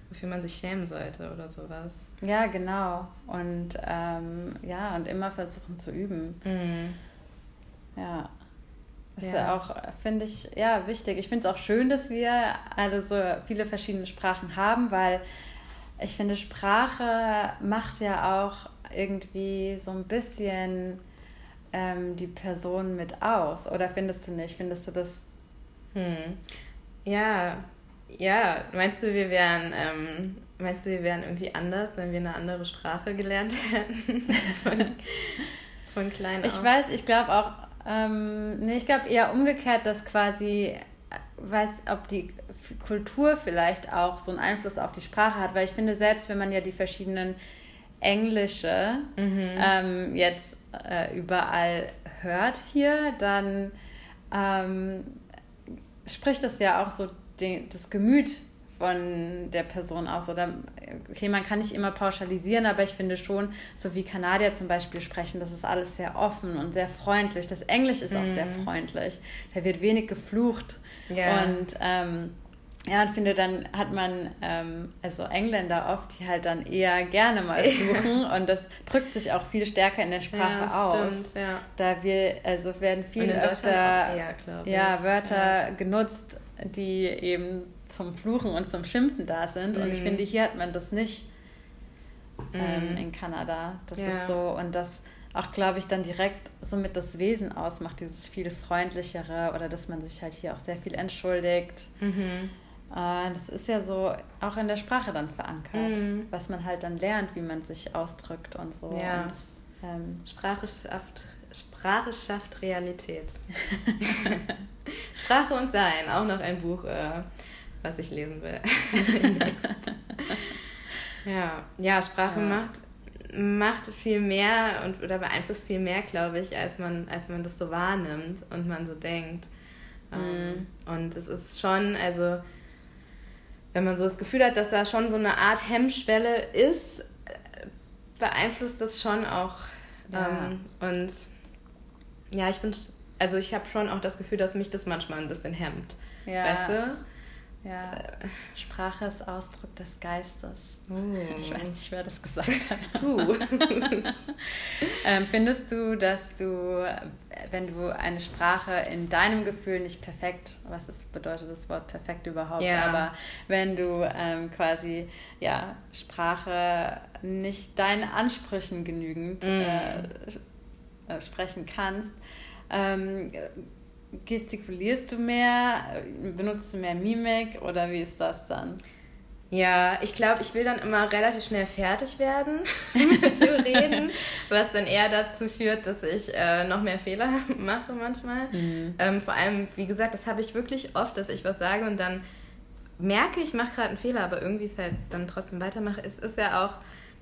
wofür man sich schämen sollte oder sowas. Ja, genau. Und ähm, ja, und immer versuchen zu üben. Mhm. Ja. Das ja. ist ja auch, finde ich, ja, wichtig. Ich finde es auch schön, dass wir alle so viele verschiedene Sprachen haben, weil ich finde, Sprache macht ja auch irgendwie so ein bisschen ähm, die Person mit aus. Oder findest du nicht? Findest du das? Hm. Ja, ja. Meinst du, wir wären, ähm, meinst du, wir wären irgendwie anders, wenn wir eine andere Sprache gelernt hätten? von, von klein auf? Ich weiß, ich glaube auch, ähm, nee, ich glaube eher umgekehrt, dass quasi, äh, weiß, ob die Kultur vielleicht auch so einen Einfluss auf die Sprache hat, weil ich finde, selbst wenn man ja die verschiedenen Englische mhm. ähm, jetzt äh, überall hört hier, dann ähm, spricht das ja auch so den, das Gemüt von der Person aus. Oder, okay, man kann nicht immer pauschalisieren, aber ich finde schon, so wie Kanadier zum Beispiel sprechen, das ist alles sehr offen und sehr freundlich. Das Englisch ist auch mm. sehr mhm. freundlich. Da wird wenig geflucht. Yeah. Und ähm, ja, und finde, dann hat man ähm, also Engländer oft, die halt dann eher gerne mal fluchen und das drückt sich auch viel stärker in der Sprache ja, aus. Stimmt, ja. Da wir, also werden viel öfter eher, ja, Wörter ja. genutzt, die eben zum Fluchen und zum Schimpfen da sind. Mhm. Und ich mhm. finde, hier hat man das nicht ähm, mhm. in Kanada. Das ist so, und das auch, glaube ich, dann direkt somit das Wesen ausmacht, dieses viel freundlichere oder dass man sich halt hier auch sehr viel entschuldigt. Mhm das ist ja so auch in der Sprache dann verankert, mhm. was man halt dann lernt, wie man sich ausdrückt und so. Ja. Und das, ähm Sprache, schafft, Sprache schafft Realität. Sprache und Sein, auch noch ein Buch, äh, was ich lesen will. ja. ja, Sprache ja. macht macht viel mehr und oder beeinflusst viel mehr, glaube ich, als man, als man das so wahrnimmt und man so denkt. Mhm. Um, und es ist schon, also wenn man so das Gefühl hat, dass da schon so eine Art Hemmschwelle ist, beeinflusst das schon auch. Ja. Ähm, und ja, ich bin, also ich habe schon auch das Gefühl, dass mich das manchmal ein bisschen hemmt. Ja. Weißt du? Ja, Sprache ist Ausdruck des Geistes. Oh. Ich weiß nicht, wer das gesagt hat. Du. ähm, findest du, dass du, wenn du eine Sprache in deinem Gefühl nicht perfekt, was ist, bedeutet das Wort perfekt überhaupt, ja. aber wenn du ähm, quasi ja, Sprache nicht deinen Ansprüchen genügend mm. äh, äh, sprechen kannst, ähm, gestikulierst du mehr? Benutzt du mehr Mimik oder wie ist das dann? Ja, ich glaube, ich will dann immer relativ schnell fertig werden mit dem Reden, was dann eher dazu führt, dass ich äh, noch mehr Fehler mache manchmal. Mhm. Ähm, vor allem, wie gesagt, das habe ich wirklich oft, dass ich was sage und dann merke, ich mache gerade einen Fehler, aber irgendwie es halt dann trotzdem weitermache. Es ist ja auch,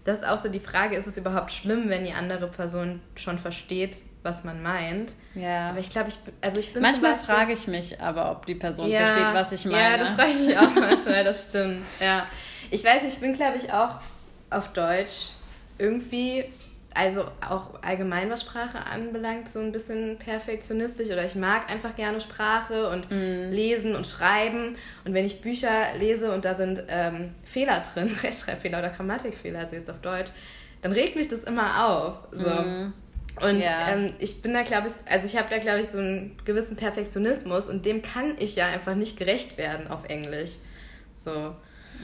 das ist auch so die Frage, ist es überhaupt schlimm, wenn die andere Person schon versteht, was man meint. Ja. Aber ich glaube, ich, also ich bin Manchmal Beispiel, frage ich mich aber, ob die Person ja, versteht, was ich meine. Ja, das frage ich mich auch manchmal, das stimmt. Ja. Ich weiß nicht, ich bin, glaube ich, auch auf Deutsch irgendwie, also auch allgemein, was Sprache anbelangt, so ein bisschen perfektionistisch oder ich mag einfach gerne Sprache und mm. lesen und schreiben. Und wenn ich Bücher lese und da sind ähm, Fehler drin, Rechtschreibfehler oder Grammatikfehler, also jetzt auf Deutsch, dann regt mich das immer auf. So. Mm. Und ja. ähm, ich bin da, glaube ich, also ich habe da, glaube ich, so einen gewissen Perfektionismus und dem kann ich ja einfach nicht gerecht werden auf Englisch. So.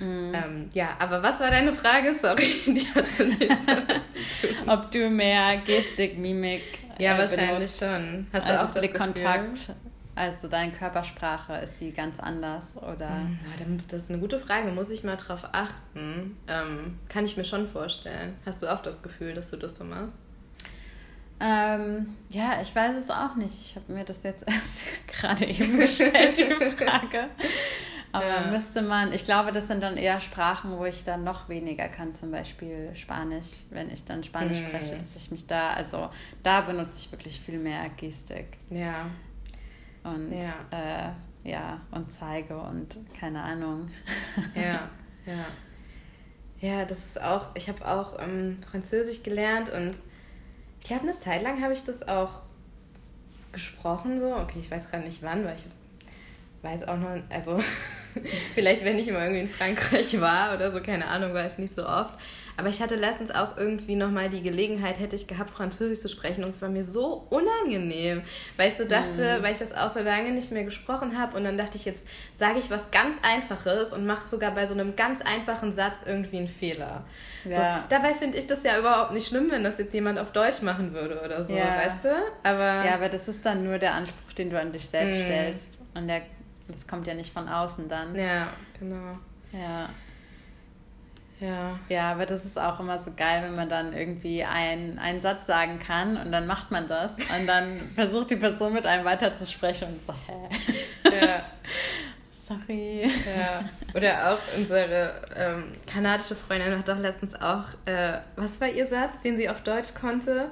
Mm. Ähm, ja, aber was war deine Frage? Sorry, die hatte nicht so zu tun. Ob du mehr Gestik, Mimik. Ja, äh, wahrscheinlich benutzt. schon. Hast du also auch das Gefühl? Kontakt, also deine Körpersprache, ist sie ganz anders oder? Mm, das ist eine gute Frage, muss ich mal drauf achten. Ähm, kann ich mir schon vorstellen. Hast du auch das Gefühl, dass du das so machst? Ähm, ja, ich weiß es auch nicht. Ich habe mir das jetzt erst gerade eben gestellt, die Frage. Aber ja. müsste man, ich glaube, das sind dann eher Sprachen, wo ich dann noch weniger kann, zum Beispiel Spanisch, wenn ich dann Spanisch mhm. spreche, dass ich mich da, also da benutze ich wirklich viel mehr Gestik. Ja. Und ja, äh, ja und zeige und keine Ahnung. Ja, ja. Ja, das ist auch, ich habe auch ähm, Französisch gelernt und ich glaube, eine Zeit lang habe ich das auch gesprochen, so. Okay, ich weiß gerade nicht wann, weil ich weiß auch noch, also vielleicht, wenn ich immer irgendwie in Frankreich war oder so, keine Ahnung, weiß nicht so oft. Aber ich hatte letztens auch irgendwie nochmal die Gelegenheit, hätte ich gehabt, Französisch zu sprechen. Und es war mir so unangenehm, weil ich so dachte, mhm. weil ich das auch so lange nicht mehr gesprochen habe. Und dann dachte ich, jetzt sage ich was ganz Einfaches und mache sogar bei so einem ganz einfachen Satz irgendwie einen Fehler. Ja. So, dabei finde ich das ja überhaupt nicht schlimm, wenn das jetzt jemand auf Deutsch machen würde oder so, ja. weißt du? Aber, ja, aber das ist dann nur der Anspruch, den du an dich selbst mhm. stellst. Und der, das kommt ja nicht von außen dann. Ja, genau. Ja. Ja. Ja, aber das ist auch immer so geil, wenn man dann irgendwie ein, einen Satz sagen kann und dann macht man das und dann versucht die Person mit einem weiterzusprechen und so, hä? Ja. Sorry. Ja. Oder auch unsere ähm, kanadische Freundin hat doch letztens auch, äh, was war ihr Satz, den sie auf Deutsch konnte?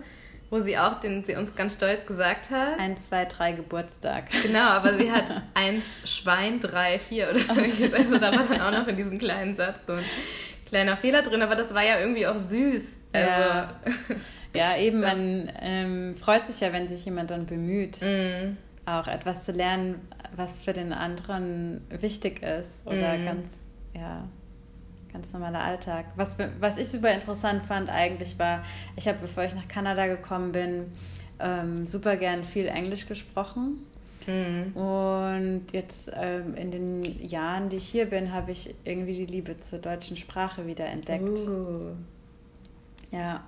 Wo sie auch, den sie uns ganz stolz gesagt hat. Eins, zwei, drei Geburtstag. Genau, aber sie hat eins Schwein, drei, vier oder so. Also da war dann auch noch in diesem kleinen Satz so ein kleiner Fehler drin, aber das war ja irgendwie auch süß. Also, ja. ja, eben, so. man ähm, freut sich ja, wenn sich jemand dann bemüht, mm. auch etwas zu lernen, was für den anderen wichtig ist oder mm. ganz, ja, ganz normaler Alltag. Was, was ich super interessant fand eigentlich war, ich habe, bevor ich nach Kanada gekommen bin, ähm, super gern viel Englisch gesprochen. Mhm. Und jetzt ähm, in den Jahren, die ich hier bin, habe ich irgendwie die Liebe zur deutschen Sprache wieder entdeckt. Uh. Ja,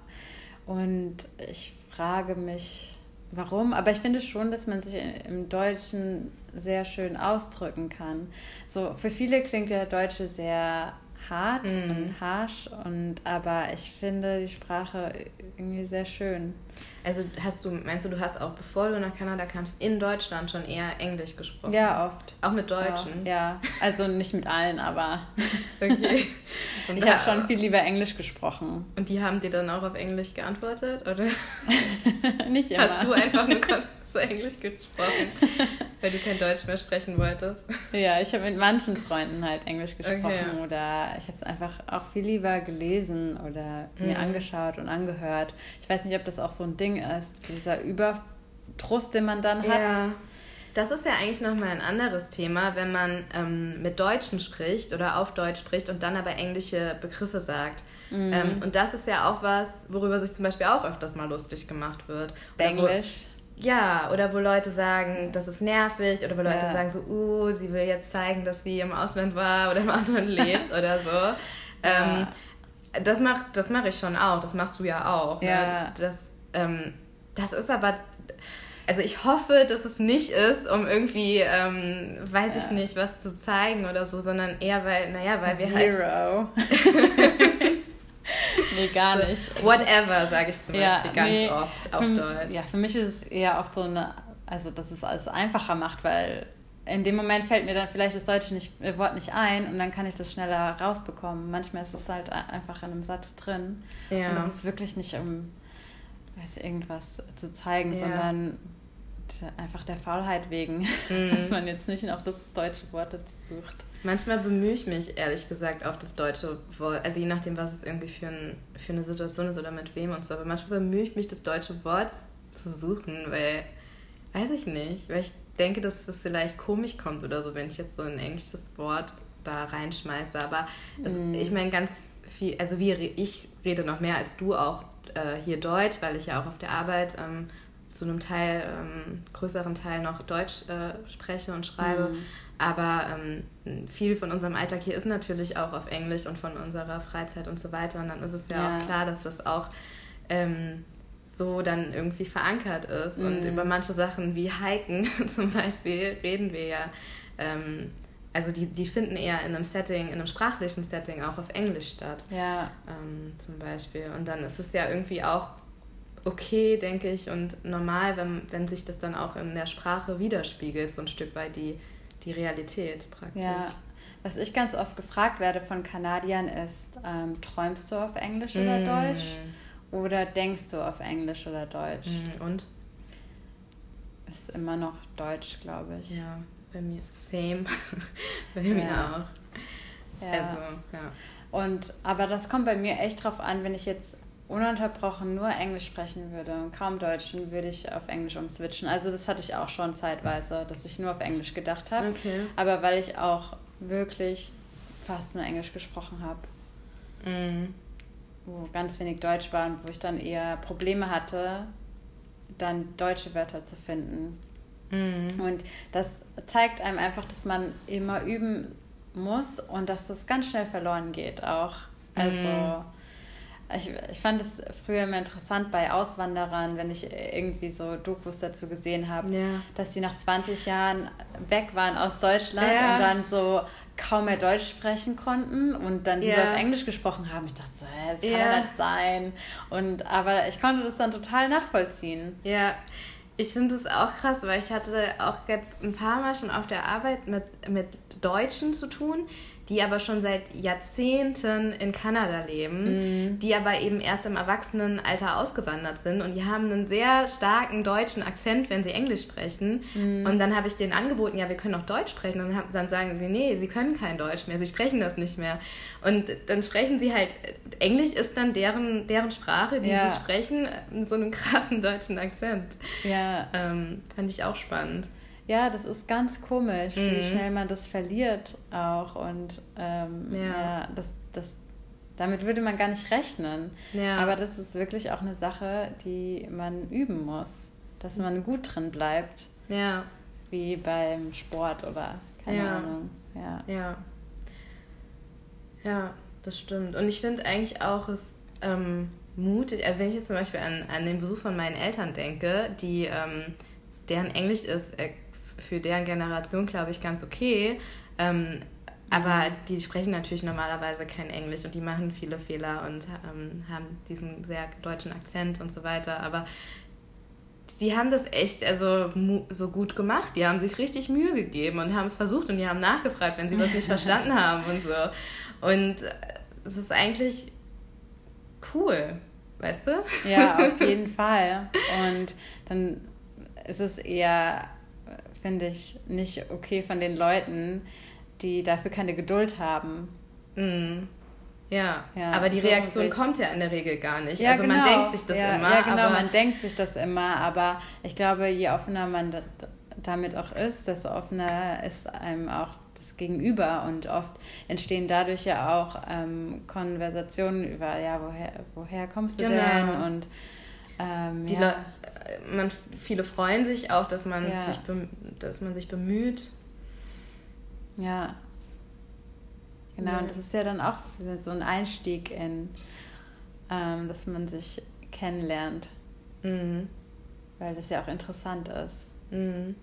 und ich frage mich, warum, aber ich finde schon, dass man sich im Deutschen sehr schön ausdrücken kann. So, für viele klingt der Deutsche sehr hart mm. und harsh und aber ich finde die Sprache irgendwie sehr schön. Also hast du, meinst du, du hast auch bevor du nach Kanada kamst, in Deutschland schon eher Englisch gesprochen? Ja, oft. Auch mit Deutschen? Ja, ja. also nicht mit allen, aber okay. Und ich habe schon viel lieber Englisch gesprochen. Und die haben dir dann auch auf Englisch geantwortet, oder? nicht immer. Hast du einfach nur so Englisch gesprochen, weil du kein Deutsch mehr sprechen wolltest. Ja, ich habe mit manchen Freunden halt Englisch gesprochen okay. oder ich habe es einfach auch viel lieber gelesen oder mir mhm. angeschaut und angehört. Ich weiß nicht, ob das auch so ein Ding ist, dieser Über Trost, den man dann hat. Ja. Das ist ja eigentlich nochmal ein anderes Thema, wenn man ähm, mit Deutschen spricht oder auf Deutsch spricht und dann aber englische Begriffe sagt. Mhm. Ähm, und das ist ja auch was, worüber sich zum Beispiel auch öfters mal lustig gemacht wird. Englisch. Ja, oder wo Leute sagen, das ist nervig, oder wo Leute ja. sagen so, uh, sie will jetzt zeigen, dass sie im Ausland war oder im Ausland lebt oder so. Ja. Ähm, das mache das mach ich schon auch, das machst du ja auch. Ne? Ja. Ne? Das, ähm, das ist aber, also ich hoffe, dass es nicht ist, um irgendwie, ähm, weiß ja. ich nicht, was zu zeigen oder so, sondern eher, weil, naja, weil wir Zero. halt... nee, gar so, nicht. Whatever, sage ich zum ja, Beispiel ganz nee, oft auf für, Deutsch. Ja, für mich ist es eher oft so eine, also dass es alles einfacher macht, weil in dem Moment fällt mir dann vielleicht das deutsche nicht, äh, Wort nicht ein und dann kann ich das schneller rausbekommen. Manchmal ist es halt einfach in einem Satz drin. Ja. Und das ist wirklich nicht, um weiß, irgendwas zu zeigen, ja. sondern einfach der Faulheit wegen, mhm. dass man jetzt nicht noch das deutsche Wort sucht. Manchmal bemühe ich mich, ehrlich gesagt, auch das deutsche Wort, also je nachdem, was es irgendwie für, ein, für eine Situation ist oder mit wem und so, aber manchmal bemühe ich mich, das deutsche Wort zu suchen, weil, weiß ich nicht, weil ich denke, dass es vielleicht komisch kommt oder so, wenn ich jetzt so ein englisches Wort da reinschmeiße, aber es, mm. ich meine ganz viel, also wie ich rede noch mehr als du auch äh, hier Deutsch, weil ich ja auch auf der Arbeit ähm, zu einem Teil, ähm, größeren Teil noch Deutsch äh, spreche und schreibe. Mm. Aber ähm, viel von unserem Alltag hier ist natürlich auch auf Englisch und von unserer Freizeit und so weiter. Und dann ist es ja, ja. auch klar, dass das auch ähm, so dann irgendwie verankert ist. Mhm. Und über manche Sachen wie Hiken zum Beispiel reden wir ja. Ähm, also die, die finden eher in einem Setting, in einem sprachlichen Setting auch auf Englisch statt. Ja. Ähm, zum Beispiel. Und dann ist es ja irgendwie auch okay, denke ich, und normal, wenn, wenn sich das dann auch in der Sprache widerspiegelt, so ein Stück weit die die Realität praktisch. Ja. Was ich ganz oft gefragt werde von Kanadiern ist, ähm, träumst du auf Englisch oder mm. Deutsch? Oder denkst du auf Englisch oder Deutsch? Mm. Und? Ist immer noch Deutsch, glaube ich. Ja, bei mir same. bei mir ja. auch. Ja. Also, ja. Und, aber das kommt bei mir echt drauf an, wenn ich jetzt ununterbrochen nur Englisch sprechen würde und kaum Deutsch, dann würde ich auf Englisch umswitchen. Also das hatte ich auch schon zeitweise, dass ich nur auf Englisch gedacht habe. Okay. Aber weil ich auch wirklich fast nur Englisch gesprochen habe. Mhm. Wo ganz wenig Deutsch war und wo ich dann eher Probleme hatte, dann deutsche Wörter zu finden. Mhm. Und das zeigt einem einfach, dass man immer üben muss und dass das ganz schnell verloren geht auch. Also mhm ich, ich fand es früher immer interessant bei Auswanderern, wenn ich irgendwie so Dokus dazu gesehen habe, ja. dass sie nach 20 Jahren weg waren aus Deutschland ja. und dann so kaum mehr Deutsch sprechen konnten und dann lieber ja. auf Englisch gesprochen haben. Ich dachte, das kann ja nicht sein. Und, aber ich konnte das dann total nachvollziehen. Ja, ich finde das auch krass, weil ich hatte auch jetzt ein paar Mal schon auf der Arbeit mit, mit Deutschen zu tun, die aber schon seit Jahrzehnten in Kanada leben, mhm. die aber eben erst im Erwachsenenalter ausgewandert sind und die haben einen sehr starken deutschen Akzent, wenn sie Englisch sprechen. Mhm. Und dann habe ich denen angeboten, ja, wir können auch Deutsch sprechen. Und dann sagen sie, nee, sie können kein Deutsch mehr, sie sprechen das nicht mehr. Und dann sprechen sie halt, Englisch ist dann deren, deren Sprache, die ja. sie sprechen, in so einem krassen deutschen Akzent. Ja. Ähm, fand ich auch spannend. Ja, das ist ganz komisch, mhm. wie schnell man das verliert auch. Und ähm, ja. ja, das, das, damit würde man gar nicht rechnen. Ja. Aber das ist wirklich auch eine Sache, die man üben muss, dass man gut drin bleibt. Ja. Wie beim Sport oder keine ja. Ahnung. Ja. ja. Ja, das stimmt. Und ich finde eigentlich auch es ähm, mutig, also wenn ich jetzt zum Beispiel an, an den Besuch von meinen Eltern denke, die ähm, deren Englisch ist äh, für deren Generation, glaube ich, ganz okay. Ähm, aber die sprechen natürlich normalerweise kein Englisch und die machen viele Fehler und ähm, haben diesen sehr deutschen Akzent und so weiter. Aber die haben das echt also so gut gemacht. Die haben sich richtig Mühe gegeben und haben es versucht und die haben nachgefragt, wenn sie was nicht verstanden haben und so. Und es ist eigentlich cool, weißt du? Ja, auf jeden Fall. Und dann ist es eher finde ich nicht okay von den Leuten, die dafür keine Geduld haben. Mm. Ja, ja aber die so Reaktion ungleich. kommt ja in der Regel gar nicht. Ja, also genau. man denkt sich das ja, immer. Ja, genau, man denkt sich das immer, aber ich glaube, je offener man damit auch ist, desto offener ist einem auch das Gegenüber und oft entstehen dadurch ja auch ähm, Konversationen über, ja, woher, woher kommst du genau. denn und ähm, Die ja. Man, viele freuen sich auch, dass man, ja. sich, dass man sich bemüht. Ja. Genau, ja. und das ist ja dann auch so ein Einstieg in, ähm, dass man sich kennenlernt. Mhm. Weil das ja auch interessant ist. Mhm.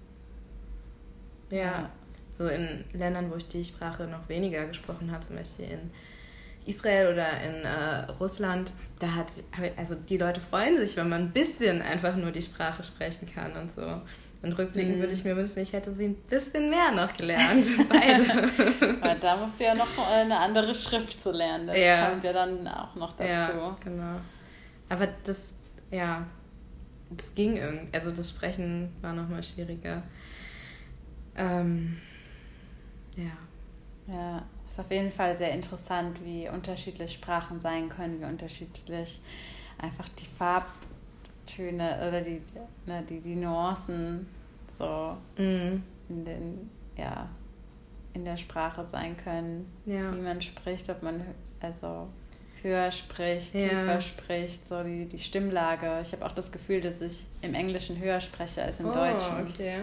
Ja. ja. So in Ländern, wo ich die Sprache noch weniger gesprochen habe, zum Beispiel in Israel oder in äh, Russland, da hat also die Leute freuen sich, wenn man ein bisschen einfach nur die Sprache sprechen kann und so. Und rückblickend mhm. würde ich mir wünschen, ich hätte sie ein bisschen mehr noch gelernt. Beide. Weil da muss ja noch eine andere Schrift zu lernen. Das ja. kommt ja dann auch noch dazu. Ja, genau. Aber das, ja, das ging irgendwie. Also das Sprechen war nochmal schwieriger. Ähm, ja. Ja, ist auf jeden Fall sehr interessant, wie unterschiedlich Sprachen sein können, wie unterschiedlich einfach die Farbtöne oder die, ne, die, die Nuancen so mm. in den, ja, in der Sprache sein können, ja. wie man spricht, ob man also höher spricht, ja. tiefer spricht, so die, die Stimmlage. Ich habe auch das Gefühl, dass ich im Englischen höher spreche als im oh, Deutschen. Okay.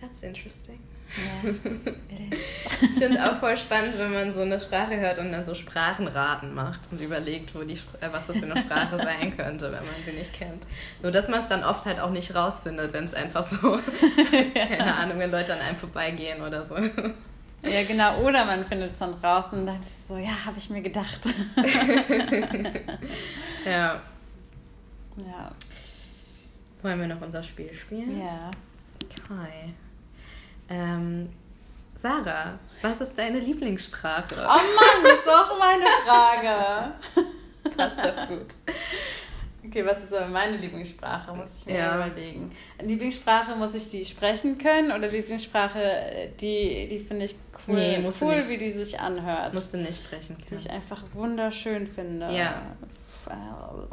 That's interesting. Ja, ich finde es auch voll spannend, wenn man so eine Sprache hört und dann so Sprachenraten macht und überlegt, wo die, äh, was das für eine Sprache sein könnte, wenn man sie nicht kennt. Nur, dass man es dann oft halt auch nicht rausfindet, wenn es einfach so, keine Ahnung, wenn Leute an einem vorbeigehen oder so. Ja, genau. Oder man findet es dann raus und dann ist es so, ja, habe ich mir gedacht. ja. Ja. Wollen wir noch unser Spiel spielen? Ja. Kai. Ähm, Sarah, was ist deine Lieblingssprache? Oh Mann, das ist auch meine Frage. Passt doch gut. Okay, was ist aber meine Lieblingssprache, muss ich mir ja. überlegen. Lieblingssprache, muss ich die sprechen können oder Lieblingssprache, die, die finde ich cool, nee, cool wie die sich anhört. Musst du nicht sprechen können. Die ich einfach wunderschön finde. Ja. Ähm,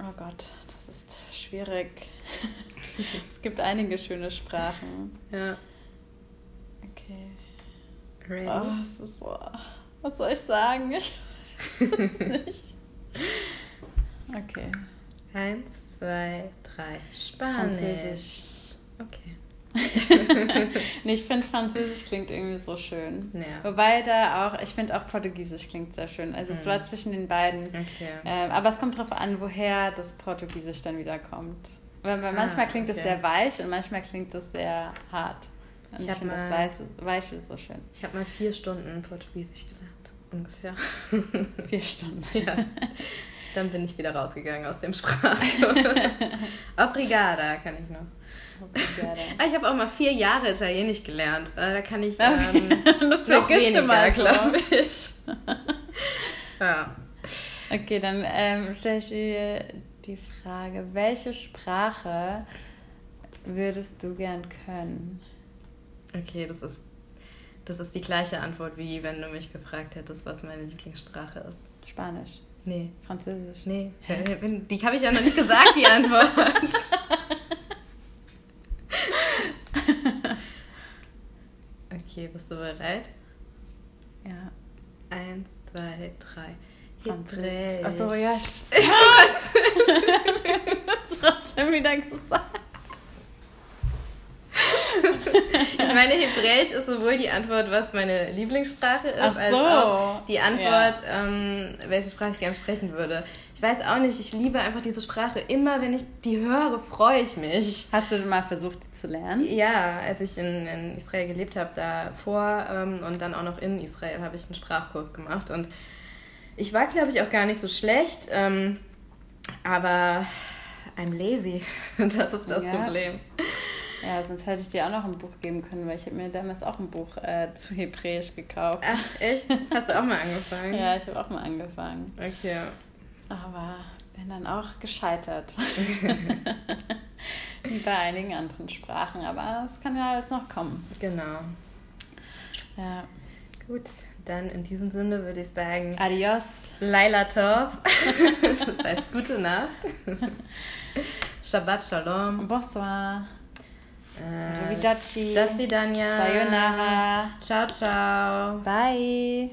oh Gott, das ist schwierig. es gibt einige schöne Sprachen. Ja. Okay. Ready? Oh, es ist so, was soll ich sagen? Ich weiß nicht. Okay. Eins, zwei, drei. Spanisch. Französisch. Okay. nee, ich finde Französisch klingt irgendwie so schön. Ja. Wobei da auch, ich finde auch Portugiesisch klingt sehr schön. Also mhm. es war zwischen den beiden. Okay. Ähm, aber es kommt darauf an, woher das Portugiesisch dann wieder kommt. Weil, weil manchmal ah, klingt es okay. sehr weich und manchmal klingt es sehr hart. Und ich, ich finde das Weiche, Weiche so schön. Ich habe mal vier Stunden Portugiesisch gelernt, ungefähr. vier Stunden? Ja. Dann bin ich wieder rausgegangen aus dem Sprachkurs. Obrigada kann ich noch. Obrigada. Ah, ich habe auch mal vier Jahre Italienisch gelernt. Äh, da kann ich ähm, das noch weniger, glaube ich. ja. Okay, dann ähm, stelle ich dir die Frage, welche Sprache würdest du gern können? Okay, das ist, das ist die gleiche Antwort, wie wenn du mich gefragt hättest, was meine Lieblingssprache ist. Spanisch. Nee. Französisch. Nee. Die habe ich ja noch nicht gesagt, die Antwort. okay, bist du bereit? Ja. Eins, zwei, drei. Hebräisch. Achso, ja. das hast du wieder gesagt. ich meine, Hebräisch ist sowohl die Antwort, was meine Lieblingssprache ist, so. als auch die Antwort, ja. ähm, welche Sprache ich gerne sprechen würde. Ich weiß auch nicht, ich liebe einfach diese Sprache. Immer wenn ich die höre, freue ich mich. Hast du mal versucht, die zu lernen? Ja, als ich in, in Israel gelebt habe, davor ähm, und dann auch noch in Israel, habe ich einen Sprachkurs gemacht. Und ich war, glaube ich, auch gar nicht so schlecht, ähm, aber I'm lazy. Das ist das ja. Problem. Ja, sonst hätte ich dir auch noch ein Buch geben können, weil ich habe mir damals auch ein Buch äh, zu Hebräisch gekauft. Ach, echt? Hast du auch mal angefangen? ja, ich habe auch mal angefangen. Okay. Aber bin dann auch gescheitert. Wie bei einigen anderen Sprachen, aber es kann ja alles noch kommen. Genau. Ja. Gut, dann in diesem Sinne würde ich sagen. Adios. Laila Tov. das heißt gute Nacht. Shabbat Shalom. Bonsoir. Arrivederci. Das Vidania. Sayonara. Ciao, ciao. Bye.